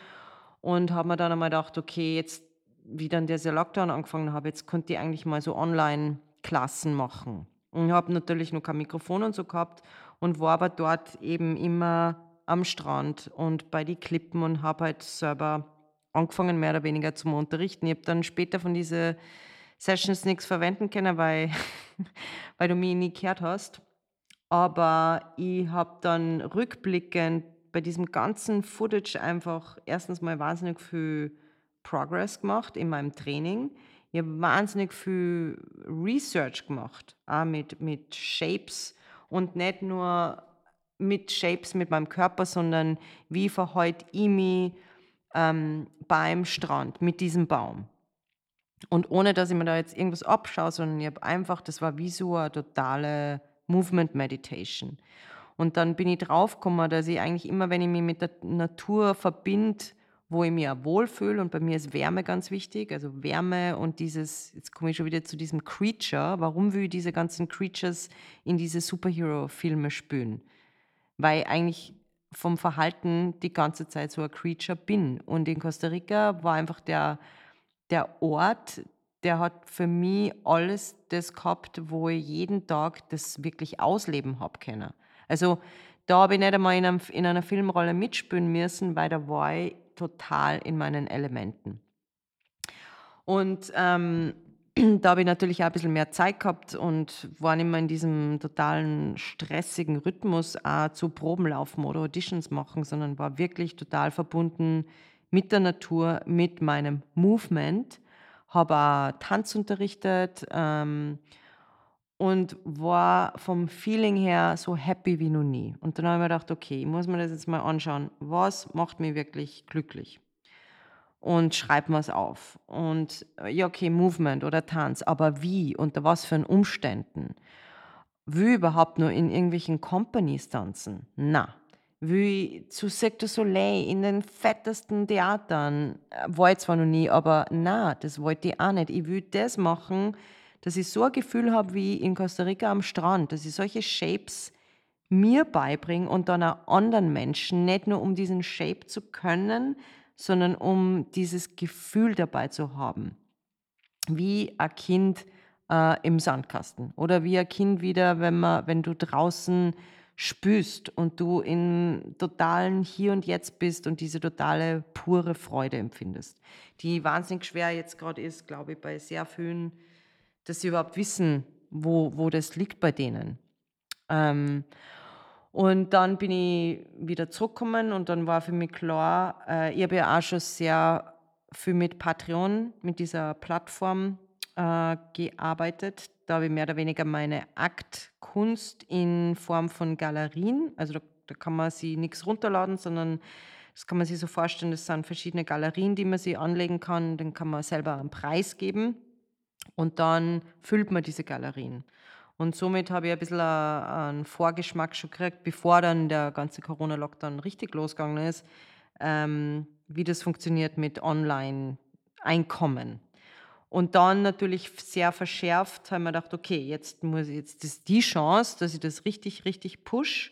und habe mir dann einmal gedacht, okay, jetzt, wie dann dieser Lockdown angefangen habe, jetzt konnte ich eigentlich mal so Online-Klassen machen. Und habe natürlich noch kein Mikrofon und so gehabt und war aber dort eben immer am Strand und bei den Klippen und habe halt selber angefangen, mehr oder weniger zu unterrichten. Ich habe dann später von diesen Sessions nichts verwenden können, weil, weil du mich nie gehört hast. Aber ich habe dann rückblickend bei diesem ganzen Footage einfach erstens mal wahnsinnig viel Progress gemacht in meinem Training. Ich habe wahnsinnig viel Research gemacht, auch mit, mit Shapes und nicht nur mit Shapes mit meinem Körper, sondern wie verhalte ich mich ähm, beim Strand mit diesem Baum. Und ohne dass ich mir da jetzt irgendwas abschaue, sondern ich habe einfach, das war wie so eine totale Movement Meditation. Und dann bin ich draufgekommen, dass ich eigentlich immer, wenn ich mich mit der Natur verbinde, wo ich mich auch wohlfühle, und bei mir ist Wärme ganz wichtig, also Wärme und dieses, jetzt komme ich schon wieder zu diesem Creature, warum will ich diese ganzen Creatures in diese Superhero-Filme spülen? Weil eigentlich vom Verhalten die ganze Zeit so ein Creature bin. Und in Costa Rica war einfach der, der Ort, der hat für mich alles das gehabt, wo ich jeden Tag das wirklich ausleben habe können. Also da habe ich nicht einmal in, einem, in einer Filmrolle mitspielen müssen, weil da war ich total in meinen Elementen. Und ähm, da habe ich natürlich auch ein bisschen mehr Zeit gehabt und war nicht mehr in diesem totalen stressigen Rhythmus auch zu Proben laufen oder Auditions machen, sondern war wirklich total verbunden mit der Natur, mit meinem Movement, habe auch Tanz unterrichtet ähm, und war vom Feeling her so happy wie noch nie. Und dann habe ich mir gedacht, okay, ich muss mir das jetzt mal anschauen, was macht mich wirklich glücklich und schreibt man es auf. Und ja, okay, Movement oder Tanz, aber wie, unter was für Umständen? Will ich überhaupt nur in irgendwelchen Companies tanzen? Na. Will zu Cirque du Soleil in den fettesten Theatern? War ich zwar noch nie, aber na, das wollte ich auch nicht. Ich will das machen, dass ich so ein Gefühl habe wie in Costa Rica am Strand, dass ich solche Shapes mir beibringe und dann auch anderen Menschen, nicht nur um diesen Shape zu können, sondern um dieses Gefühl dabei zu haben. Wie ein Kind äh, im Sandkasten oder wie ein Kind wieder, wenn, man, wenn du draußen spürst und du in totalen Hier und Jetzt bist und diese totale pure Freude empfindest, die wahnsinnig schwer jetzt gerade ist, glaube ich, bei sehr vielen, dass sie überhaupt wissen, wo, wo das liegt bei denen. Ähm, und dann bin ich wieder zurückgekommen und dann war für mich klar, äh, ich habe ja auch schon sehr viel mit Patreon, mit dieser Plattform äh, gearbeitet. Da habe ich mehr oder weniger meine Aktkunst in Form von Galerien, also da, da kann man sich nichts runterladen, sondern das kann man sich so vorstellen, das sind verschiedene Galerien, die man sich anlegen kann, dann kann man selber einen Preis geben und dann füllt man diese Galerien. Und somit habe ich ein bisschen einen Vorgeschmack schon gekriegt, bevor dann der ganze Corona-Lockdown richtig losgegangen ist, ähm, wie das funktioniert mit Online-Einkommen. Und dann natürlich sehr verschärft, haben wir gedacht, okay, jetzt muss jetzt ist die Chance, dass ich das richtig, richtig push.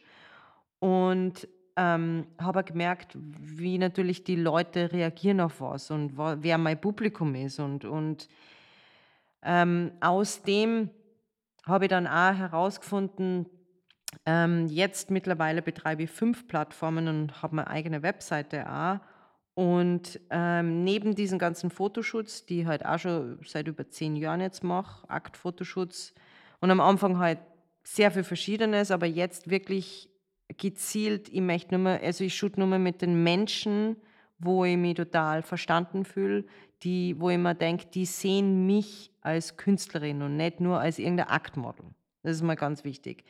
Und ähm, habe gemerkt, wie natürlich die Leute reagieren auf was und wer mein Publikum ist. Und, und ähm, aus dem habe ich dann auch herausgefunden, Ähm, jetzt mittlerweile betreibe ich fünf Plattformen und habe meine eigene Webseite auch. Und ähm, neben diesen ganzen Fotoshoots, die ich halt auch schon seit über zehn Jahren jetzt mache, Aktfotoshoots und am Anfang halt sehr viel Verschiedenes, aber jetzt wirklich gezielt, ich möchte nur mehr, also ich shoot nur mehr mit den Menschen, wo ich mich total verstanden fühle, die, wo ich mir denke, die sehen mich als Künstlerin und nicht nur als irgendein Aktmodel. Das ist mal ganz wichtig.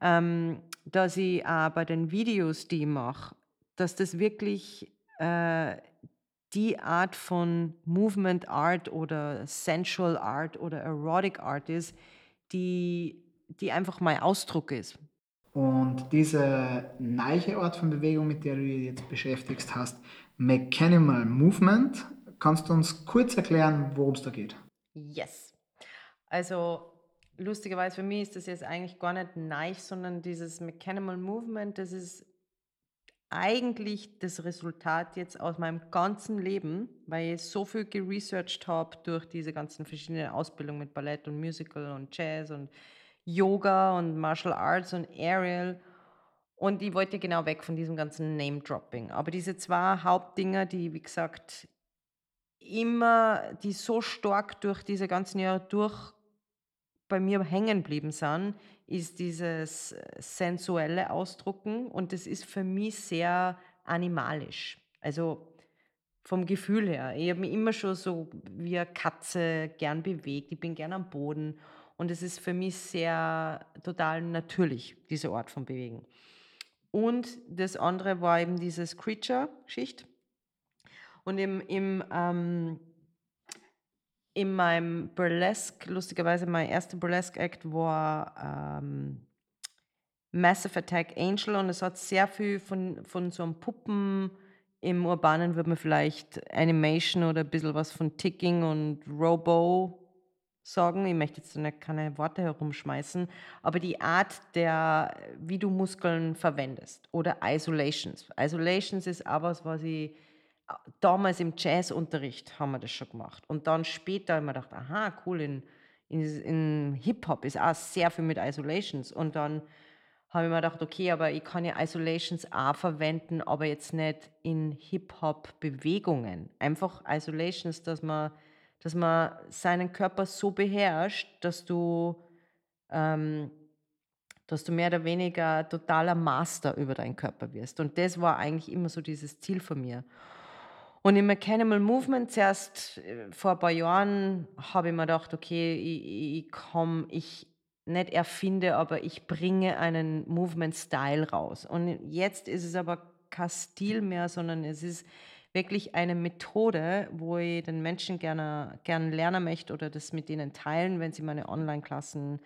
Ähm, dass ich auch bei den Videos, die ich mache, dass das wirklich äh, die Art von Movement Art oder Sensual Art oder Erotic Art ist, die, die einfach mein Ausdruck ist. Und diese neue Art von Bewegung, mit der du dich jetzt beschäftigst, hast Mechanical Movement. Kannst du uns kurz erklären, worum es da geht? Yes. Also lustigerweise für mich ist das jetzt eigentlich gar nicht neu, sondern dieses Mechanical Movement, das ist eigentlich das Resultat jetzt aus meinem ganzen Leben, weil ich so viel geresearched habe durch diese ganzen verschiedenen Ausbildungen mit Ballett und Musical und Jazz und Yoga und Martial Arts und Aerial. Und ich wollte genau weg von diesem ganzen Name-Dropping. Aber diese zwei Hauptdinger, die, wie gesagt, immer, die so stark durch diese ganzen Jahre durch bei mir hängen geblieben sind, ist dieses sensuelle Ausdrucken und das ist für mich sehr animalisch. Also vom Gefühl her. Ich habe mich immer schon so wie eine Katze gern bewegt. Ich bin gern am Boden und es ist für mich sehr total natürlich, diese Art von Bewegen. Und das andere war eben dieses Creature-Schicht. Und im, im ähm, in meinem Burlesque, lustigerweise mein erster Burlesque-Act war ähm, Massive Attack Angel und es hat sehr viel von, von so einem Puppen, im Urbanen würde man vielleicht Animation oder ein bisschen was von Ticking und Robo sagen. Ich möchte jetzt keine Worte herumschmeißen, aber die Art der, wie du Muskeln verwendest oder Isolations. Isolations ist auch was, was ich damals im Jazzunterricht haben wir das schon gemacht. Und dann später haben wir gedacht, aha, cool, in, in, in Hip-Hop ist auch sehr viel mit Isolations. Und dann habe ich mir gedacht, okay, aber ich kann ja Isolations auch verwenden, aber jetzt nicht in Hip-Hop-Bewegungen. Einfach Isolations, dass man, dass man seinen Körper so beherrscht, dass du, ähm, dass du mehr oder weniger totaler Master über deinen Körper wirst. Und das war eigentlich immer so dieses Ziel von mir. Und im Mechanical Movement zuerst äh, vor ein paar Jahren habe ich mir gedacht, okay, ich, ich komme, ich nicht erfinde, aber ich bringe einen Movement-Style raus. Und jetzt ist es aber kein Stil mehr, sondern es ist wirklich eine Methode, wo ich den Menschen gerne, gerne lernen möchte oder das mit ihnen teilen, wenn sie meine Online-Klassen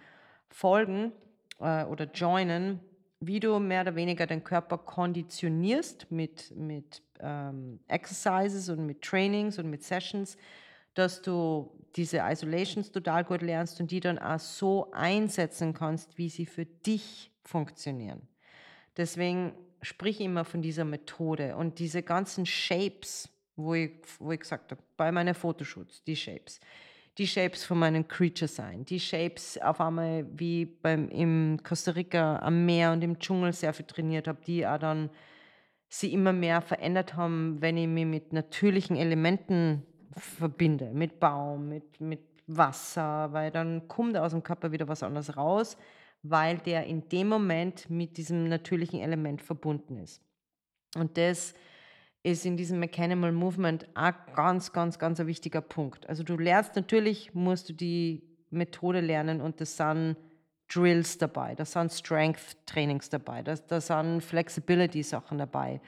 folgen äh, oder joinen, wie du mehr oder weniger den Körper konditionierst mit, mit ähm, Exercises und mit Trainings und mit Sessions, dass du diese Isolations total gut lernst und die dann auch so einsetzen kannst, wie sie für dich funktionieren. Deswegen sprich immer von dieser Methode und diese ganzen Shapes, wo ich, wo ich gesagt habe, bei meinen Fotoshoots, die Shapes, die Shapes von meinen Creature sein, die Shapes auf einmal wie beim im Costa Rica am Meer und im Dschungel sehr viel trainiert habe, die auch dann sie immer mehr verändert haben, wenn ich mich mit natürlichen Elementen verbinde, mit Baum, mit, mit Wasser, weil dann kommt aus dem Körper wieder was anderes raus, weil der in dem Moment mit diesem natürlichen Element verbunden ist. Und das ist in diesem Mechanical Movement auch ganz, ganz, ganz ein wichtiger Punkt. Also du lernst natürlich, musst du die Methode lernen und das sind Drills dabei, da sind Strength-Trainings dabei, da, da sind Flexibility-Sachen dabei.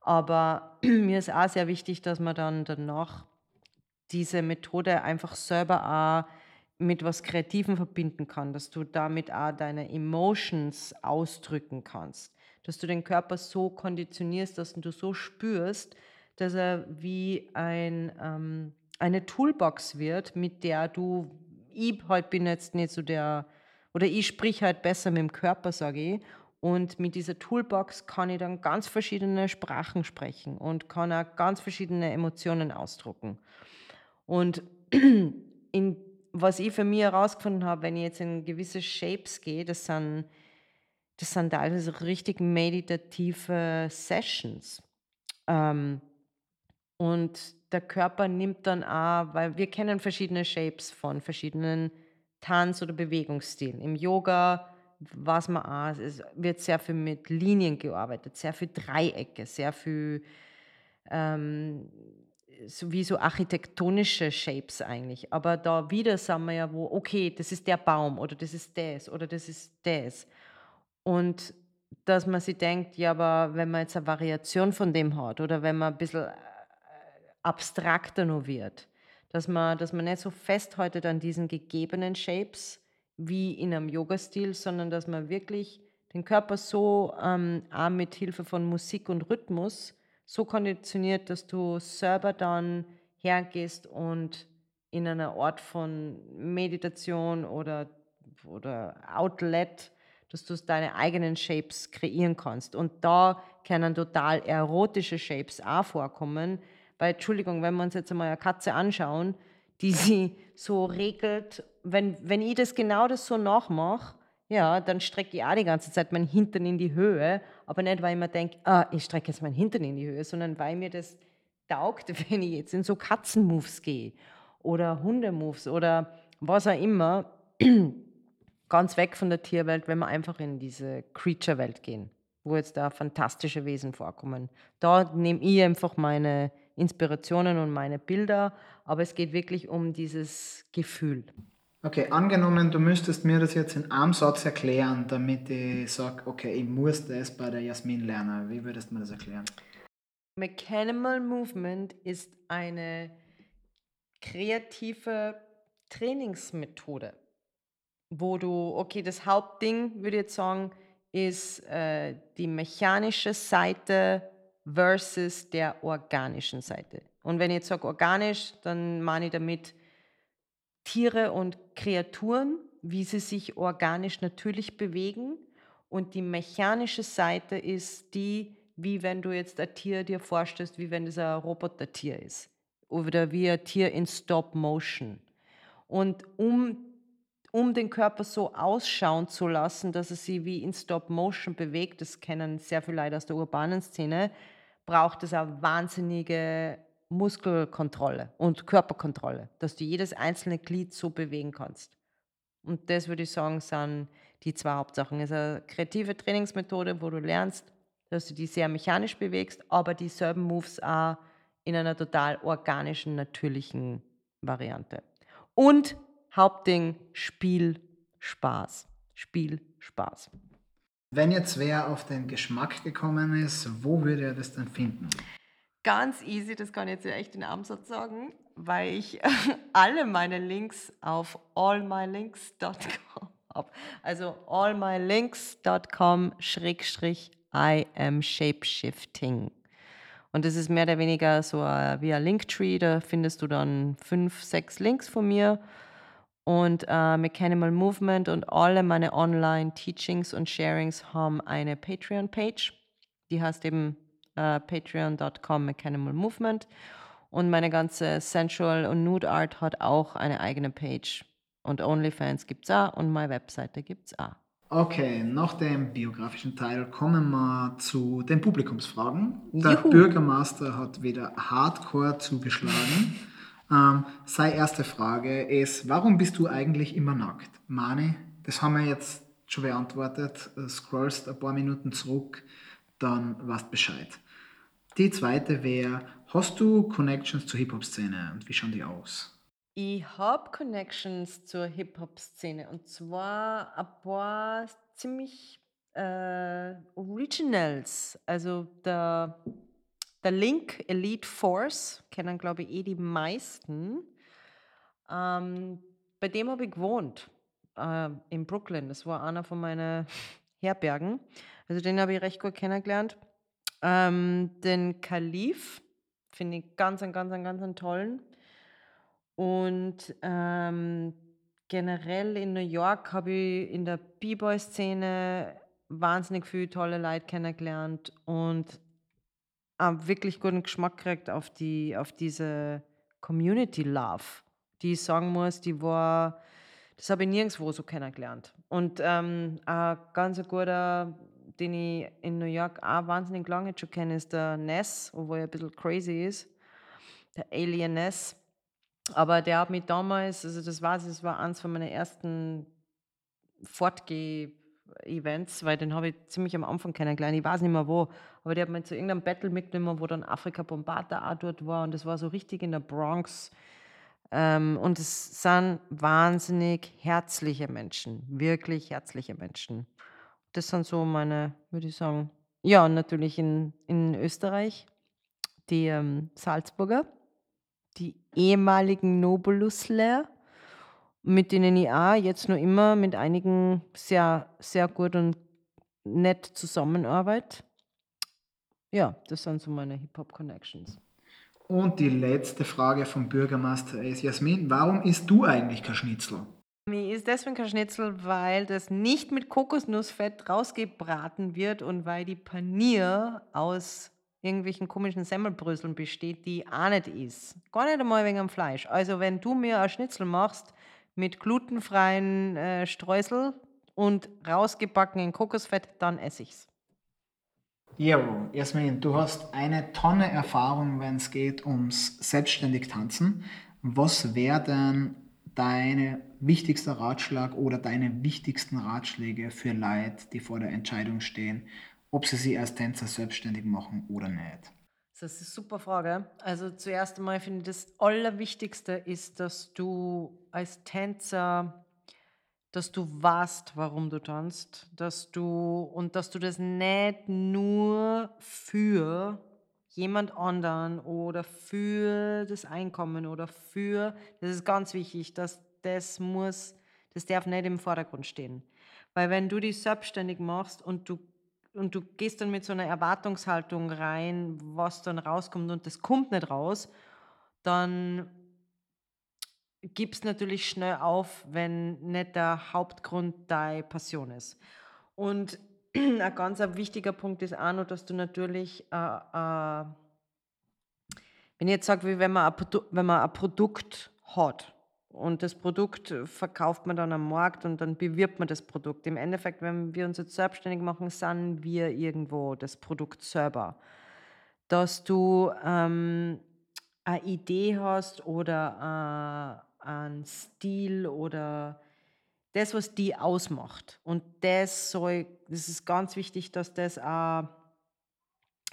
Aber mir ist auch sehr wichtig, dass man dann danach diese Methode einfach selber auch mit was Kreativem verbinden kann, dass du damit auch deine Emotions ausdrücken kannst, dass du den Körper so konditionierst, dass du so spürst, dass er wie ein, ähm, eine Toolbox wird, mit der du, ich halt bin jetzt nicht so der oder ich sprich halt besser mit dem Körper, sage ich. Und mit dieser Toolbox kann ich dann ganz verschiedene Sprachen sprechen und kann auch ganz verschiedene Emotionen ausdrucken. Und in, was ich für mich herausgefunden habe, wenn ich jetzt in gewisse Shapes gehe, das sind das sind teilweise richtig meditative Sessions. Ähm, und der Körper nimmt dann auch, weil wir kennen verschiedene Shapes von verschiedenen Tanz- oder Bewegungsstilen. Im Yoga was man auch, es wird sehr viel mit Linien gearbeitet, sehr viel Dreiecke, sehr viel ähm, so wie so architektonische Shapes eigentlich. Aber da wieder sagen wir ja, wo, okay, das ist der Baum oder das ist das oder das ist das. Und dass man sich denkt, ja, aber wenn man jetzt eine Variation von dem hat oder wenn man ein bisschen äh, abstrakter nur wird, dass man, dass man nicht so festhaltet an diesen gegebenen Shapes, wie in einem Yoga-Stil, sondern dass man wirklich den Körper so ähm, auch mit Hilfe von Musik und Rhythmus so konditioniert, dass du selber dann hergehst und in einer Art von Meditation oder, oder Outlet, dass du deine eigenen Shapes kreieren kannst. Und da können total erotische Shapes auch vorkommen, weil, Entschuldigung, wenn wir uns jetzt einmal eine Katze anschauen, die sie so regelt. Wenn, wenn ich das genau das so nachmache, ja, dann strecke ich auch die ganze Zeit meinen Hintern in die Höhe, aber nicht, weil ich mir denke, ah, ich strecke jetzt meinen Hintern in die Höhe, sondern weil mir das taugt, wenn ich jetzt in so Katzenmoves gehe oder Hundemoves oder was auch immer, ganz weg von der Tierwelt, wenn wir einfach in diese Creature-Welt gehen, wo jetzt da fantastische Wesen vorkommen. Da nehme ich einfach meine Inspirationen und meine Bilder, aber es geht wirklich um dieses Gefühl. Okay, angenommen, du müsstest mir das jetzt in einem Satz erklären, damit ich sage, okay, ich muss das bei der Jasmin lernen. Wie würdest du mir das erklären? Mechanimal Movement ist eine kreative Trainingsmethode, wo du, okay, das Hauptding, würde ich jetzt sagen, ist äh, die mechanische Seite versus der organischen Seite. Und wenn ich jetzt sage organisch, dann meine ich damit Tiere und Kreaturen, wie sie sich organisch natürlich bewegen. Und die mechanische Seite ist die, wie wenn du jetzt ein Tier dir vorstellst, wie wenn es ein Robotertier ist. Oder wie ein Tier in Stop Motion. Und um, um den Körper so ausschauen zu lassen, dass er sich wie in Stop Motion bewegt, das kennen sehr viele Leute aus der urbanen Szene, braucht es eine wahnsinnige Muskelkontrolle und Körperkontrolle, dass du jedes einzelne Glied so bewegen kannst. Und das würde ich sagen, sind die zwei Hauptsachen. Es ist eine kreative Trainingsmethode, wo du lernst, dass du die sehr mechanisch bewegst, aber dieselben Moves auch in einer total organischen, natürlichen Variante. Und Hauptding, Spiel, Spaß. Spiel, Spaß. Wenn jetzt wer auf den Geschmack gekommen ist, wo würde er das dann finden? Ganz easy, das kann ich jetzt echt in einem Satz sagen, weil ich alle meine Links auf allmylinks.com habe. Also allmylinks.com schrägstrich I am shapeshifting. Und das ist mehr oder weniger so wie ein Linktree, da findest du dann fünf, sechs Links von mir und äh, Mechanimal Movement und alle meine Online-Teachings und Sharings haben eine Patreon-Page. Die heißt eben äh, patreon.com Mechanimal Movement. Und meine ganze Sensual und Nude Art hat auch eine eigene Page. Und OnlyFans gibt es auch und meine Webseite gibt es auch. Okay, nach dem biografischen Teil kommen wir zu den Publikumsfragen. Der Juhu. Bürgermeister hat wieder hardcore zugeschlagen. Ähm, seine erste Frage ist, warum bist du eigentlich immer nackt? Mani, das haben wir jetzt schon beantwortet. Scrollst ein paar Minuten zurück, dann weißt Bescheid. Die zweite wäre, hast du Connections zur Hip-Hop-Szene und wie schauen die aus? Ich habe Connections zur Hip-Hop-Szene und zwar ein paar ziemlich äh, Originals. Also der der Link Elite Force kennen, glaube ich, eh die meisten. Ähm, bei dem habe ich gewohnt, äh, in Brooklyn. Das war einer von meinen Herbergen. Also den habe ich recht gut kennengelernt. Ähm, den Kalif finde ich ganz, ganz, ganz, ganz tollen. Und ähm, generell in New York habe ich in der B-Boy-Szene wahnsinnig viele tolle Leute kennengelernt und einen wirklich guten Geschmack gekriegt auf, die, auf diese Community Love, die ich sagen muss, die war, Das habe ich nirgendwo so kennengelernt. Und ähm, ein ganz guter, den ich in New York auch wahnsinnig lange schon kenne, ist der Ness, obwohl er ein bisschen crazy ist. Der Alien Ness. Aber der hat mich damals, also das war das war eins von meinen ersten Fortgeh-Events, weil den habe ich ziemlich am Anfang kennengelernt. Ich weiß nicht mehr wo, aber der hat mich zu irgendeinem Battle mitgenommen, wo dann Afrika Bombata auch dort war und das war so richtig in der Bronx. Ähm, und es sind wahnsinnig herzliche Menschen, wirklich herzliche Menschen. Das sind so meine, würde ich sagen. Ja, und natürlich in, in Österreich die ähm, Salzburger, die ehemaligen Nobulusler, mit denen ich auch jetzt noch immer mit einigen sehr, sehr gut und nett zusammenarbeite. Ja, das sind so meine Hip-Hop-Connections. Und die letzte Frage vom Bürgermeister ist, Jasmin, warum isst du eigentlich kein Schnitzel? Mir ist deswegen kein Schnitzel, weil das nicht mit Kokosnussfett rausgebraten wird und weil die Panier aus irgendwelchen komischen Semmelbröseln besteht, die auch nicht ist. Gar nicht einmal wegen dem Fleisch. Also wenn du mir ein Schnitzel machst mit glutenfreien äh, Streusel und rausgebackenen Kokosfett, dann esse ich's. Jo, Jasmin, du hast eine Tonne Erfahrung, wenn es geht ums selbstständig tanzen. Was wäre denn deine wichtigster Ratschlag oder deine wichtigsten Ratschläge für Leute, die vor der Entscheidung stehen, ob sie sich als Tänzer selbstständig machen oder nicht? Das ist eine super Frage. Also zuerst einmal finde ich, das Allerwichtigste ist, dass du als Tänzer dass du weißt, warum du tanzt, dass du und dass du das nicht nur für jemand anderen oder für das Einkommen oder für, das ist ganz wichtig, dass das muss, das darf nicht im Vordergrund stehen. Weil wenn du dich selbstständig machst und du und du gehst dann mit so einer Erwartungshaltung rein, was dann rauskommt und das kommt nicht raus, dann gibst natürlich schnell auf, wenn nicht der Hauptgrund deine Passion ist. Und ein ganz wichtiger Punkt ist auch noch, dass du natürlich, äh, äh, wenn ich jetzt sage, wie wenn man, ein wenn man ein Produkt hat und das Produkt verkauft man dann am Markt und dann bewirbt man das Produkt. Im Endeffekt, wenn wir uns jetzt selbstständig machen, sind wir irgendwo das Produkt selber. Dass du ähm, eine Idee hast oder äh, an Stil oder das, was die ausmacht. Und das soll, das ist ganz wichtig, dass das auch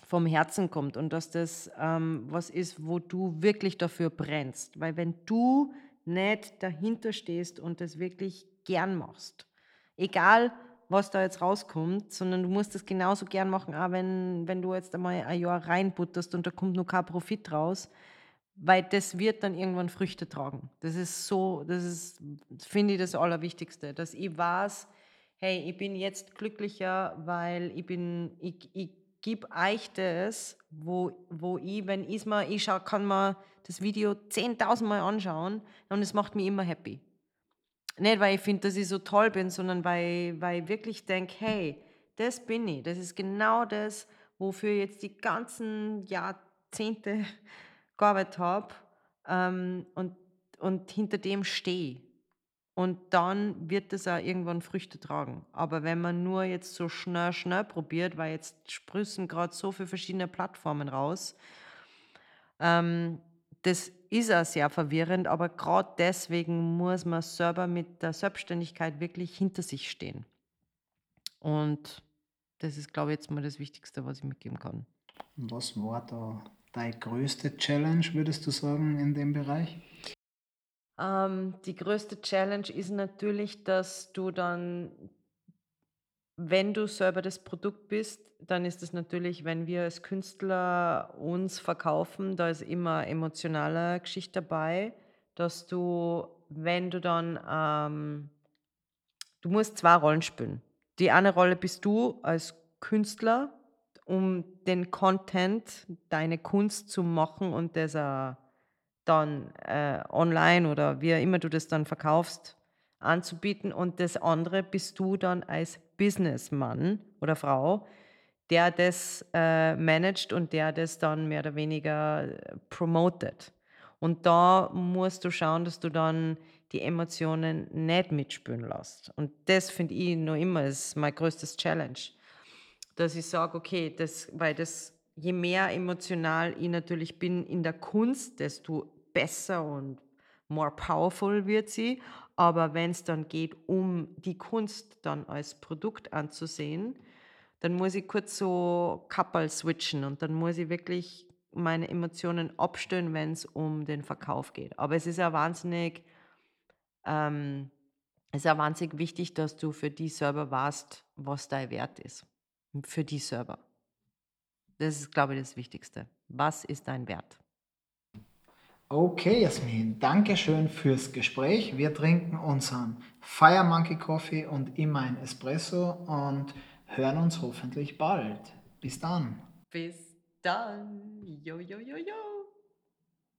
vom Herzen kommt und dass das ähm, was ist, wo du wirklich dafür brennst. Weil wenn du nicht dahinter stehst und das wirklich gern machst, egal was da jetzt rauskommt, sondern du musst das genauso gern machen, auch wenn, wenn du jetzt einmal ein Jahr reinbutterst und da kommt nur kein Profit raus, weil das wird dann irgendwann Früchte tragen. Das ist so, das ist, finde ich, das Allerwichtigste, dass ich weiß, hey, ich bin jetzt glücklicher, weil ich bin, ich, ich gebe euch das, wo, wo ich, wenn ich mal, ich schau, kann mir das Video 10.000 Mal anschauen und es macht mich immer happy. Nicht, weil ich finde, dass ich so toll bin, sondern weil, weil ich wirklich denke, hey, das bin ich. Das ist genau das, wofür jetzt die ganzen Jahrzehnte gearbeitet habe ähm, und, und hinter dem stehe. Und dann wird es auch irgendwann Früchte tragen. Aber wenn man nur jetzt so schnell, schnell probiert, weil jetzt sprüssen gerade so viele verschiedene Plattformen raus, ähm, das ist auch sehr verwirrend, aber gerade deswegen muss man selber mit der Selbstständigkeit wirklich hinter sich stehen. Und das ist, glaube ich, jetzt mal das Wichtigste, was ich mitgeben kann. Was war da deine größte Challenge, würdest du sagen, in dem Bereich? Ähm, die größte Challenge ist natürlich, dass du dann, wenn du selber das Produkt bist, dann ist es natürlich, wenn wir als Künstler uns verkaufen, da ist immer emotionale Geschichte dabei, dass du, wenn du dann, ähm, du musst zwei Rollen spielen. Die eine Rolle bist du als Künstler um den Content, deine Kunst zu machen und das äh, dann äh, online oder wie immer du das dann verkaufst, anzubieten. Und das andere bist du dann als Businessmann oder Frau, der das äh, managt und der das dann mehr oder weniger äh, promotet. Und da musst du schauen, dass du dann die Emotionen nicht mitspüren lässt. Und das finde ich noch immer ist mein größtes Challenge. Dass ich sage, okay, das, weil das, je mehr emotional ich natürlich bin in der Kunst, desto besser und more powerful wird sie. Aber wenn es dann geht, um die Kunst dann als Produkt anzusehen, dann muss ich kurz so Kappel switchen und dann muss ich wirklich meine Emotionen abstellen, wenn es um den Verkauf geht. Aber es ist ja wahnsinnig, ähm, es ist ja wahnsinnig wichtig, dass du für die selber weißt, was dein Wert ist. Für die selber. Das ist, glaube ich, das Wichtigste. Was ist dein Wert? Okay, Jasmin, danke schön fürs Gespräch. Wir trinken unseren Fire Monkey Coffee und immer ein Espresso und hören uns hoffentlich bald. Bis dann. Bis dann. Yo, yo, yo, yo.